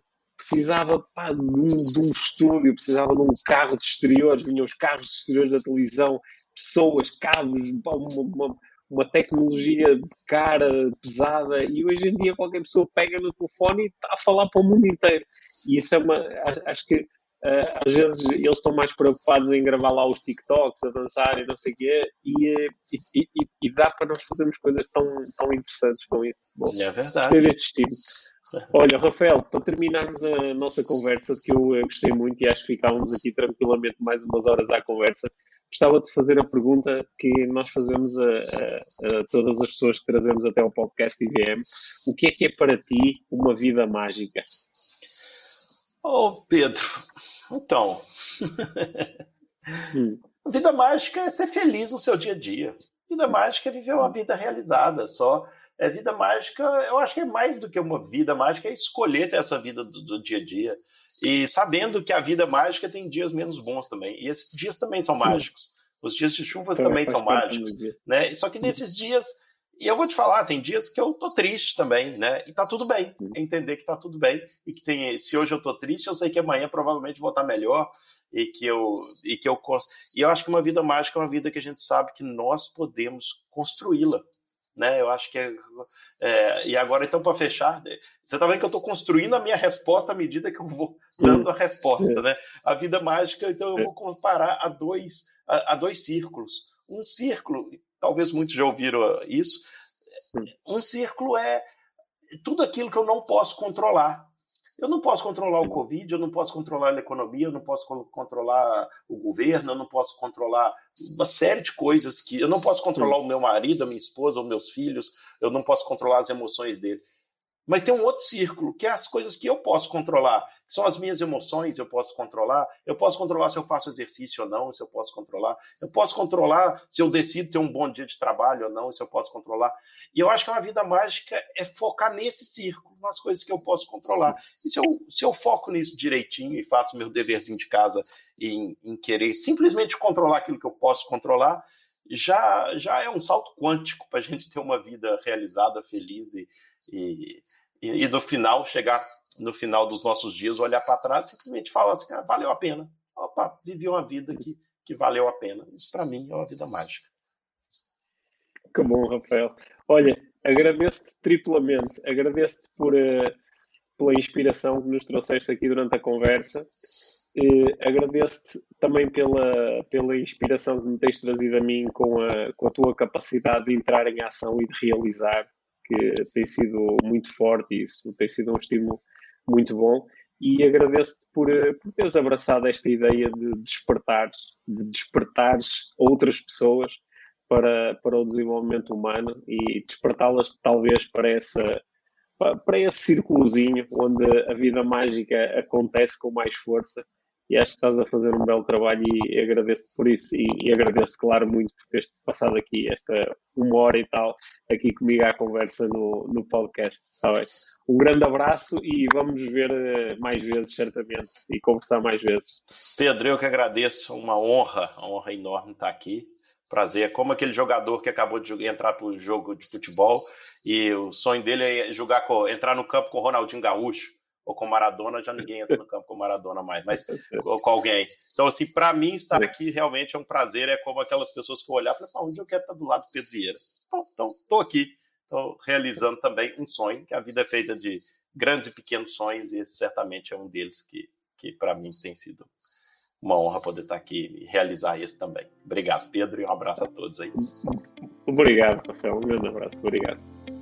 precisava pá, de, um, de, um, estúdio, precisava de um carro de exteriores, vinham os carros de exteriores da televisão, pessoas, cabos, uma, uma, uma tecnologia cara, pesada, e hoje em dia qualquer pessoa pega no telefone e está a falar para o mundo inteiro. E isso é uma. Acho que uh, às vezes eles estão mais preocupados em gravar lá os TikToks, a dançar e não sei o quê, e, e, e, e, dá para nós fazermos coisas tão, tão interessantes com isso. Bom, é verdade. Destino. Olha, Rafael, para terminarmos a nossa conversa, que eu, eu gostei muito e acho que ficávamos aqui tranquilamente mais umas horas à conversa, gostava de fazer a pergunta que nós fazemos a, a, a, todas as pessoas que trazemos até ao podcast IVM. O que é que é para ti uma vida mágica? Oh, Pedro, então. hum. Vida mágica é ser feliz no seu dia a dia. Vida mágica é viver uma vida realizada, só. É vida mágica, eu acho que é mais do que uma vida mágica, é escolher ter essa vida do, do dia a dia. E sabendo que a vida mágica tem dias menos bons também. E esses dias também são mágicos. Os dias de chuva também são mágicos. Né? Só que nesses dias e eu vou te falar, tem dias que eu tô triste também, né? E tá tudo bem. Entender que tá tudo bem. E que tem. Se hoje eu tô triste, eu sei que amanhã provavelmente vou estar melhor. E que eu. E que eu E eu acho que uma vida mágica é uma vida que a gente sabe que nós podemos construí-la. Né? Eu acho que é, é, e agora então para fechar, você está vendo que eu estou construindo a minha resposta à medida que eu vou dando a resposta, né? A vida mágica, então eu vou comparar a dois a, a dois círculos. Um círculo talvez muitos já ouviram isso. Um círculo é tudo aquilo que eu não posso controlar. Eu não posso controlar o Covid, eu não posso controlar a economia, eu não posso controlar o governo, eu não posso controlar uma série de coisas que. Eu não posso controlar o meu marido, a minha esposa, os meus filhos, eu não posso controlar as emoções dele. Mas tem um outro círculo, que é as coisas que eu posso controlar, que são as minhas emoções, eu posso controlar. Eu posso controlar se eu faço exercício ou não, se eu posso controlar. Eu posso controlar se eu decido ter um bom dia de trabalho ou não, se eu posso controlar. E eu acho que uma vida mágica é focar nesse círculo, nas coisas que eu posso controlar. E se eu, se eu foco nisso direitinho e faço meu deverzinho de casa em, em querer simplesmente controlar aquilo que eu posso controlar, já, já é um salto quântico para a gente ter uma vida realizada, feliz e, e, e, no final, chegar no final dos nossos dias, olhar para trás e simplesmente falar assim, ah, valeu a pena. Opa, vivi uma vida que, que valeu a pena. Isso para mim é uma vida mágica. Que bom, Rafael. Olha, agradeço-te triplamente. Agradeço-te por, uh, pela inspiração que nos trouxeste aqui durante a conversa. Uh, agradeço-te também pela, pela inspiração que me tens trazido a mim com a, com a tua capacidade de entrar em ação e de realizar que tem sido muito forte e isso tem sido um estímulo muito bom. E agradeço-te por, por teres abraçado esta ideia de despertares, de despertares outras pessoas para, para o desenvolvimento humano e despertá-las talvez para essa para esse círculozinho onde a vida mágica acontece com mais força e acho que estás a fazer um belo trabalho e agradeço-te por isso e, e agradeço claro muito por teres passado aqui esta uma hora e tal aqui comigo à conversa no, no podcast, está bem? Um grande abraço e vamos ver eh, mais vezes, certamente, e conversar mais vezes. Pedro, eu que agradeço, uma honra, uma honra enorme estar aqui. Prazer, como aquele jogador que acabou de entrar para o jogo de futebol e o sonho dele é jogar entrar no campo com o Ronaldinho Gaúcho ou com Maradona, já ninguém entra no campo com Maradona mais, mas ou com alguém. Então, assim, para mim, estar aqui realmente é um prazer. É como aquelas pessoas que eu olhar e falar, onde eu quero estar do lado do Pedro Vieira. Então, então, estou aqui, estou realizando também um sonho, que a vida é feita de grandes e pequenos sonhos, e esse certamente é um deles que, que para mim tem sido uma honra poder estar aqui e realizar esse também. Obrigado, Pedro, e um abraço a todos aí. Obrigado, Rafael. Um grande abraço. Obrigado.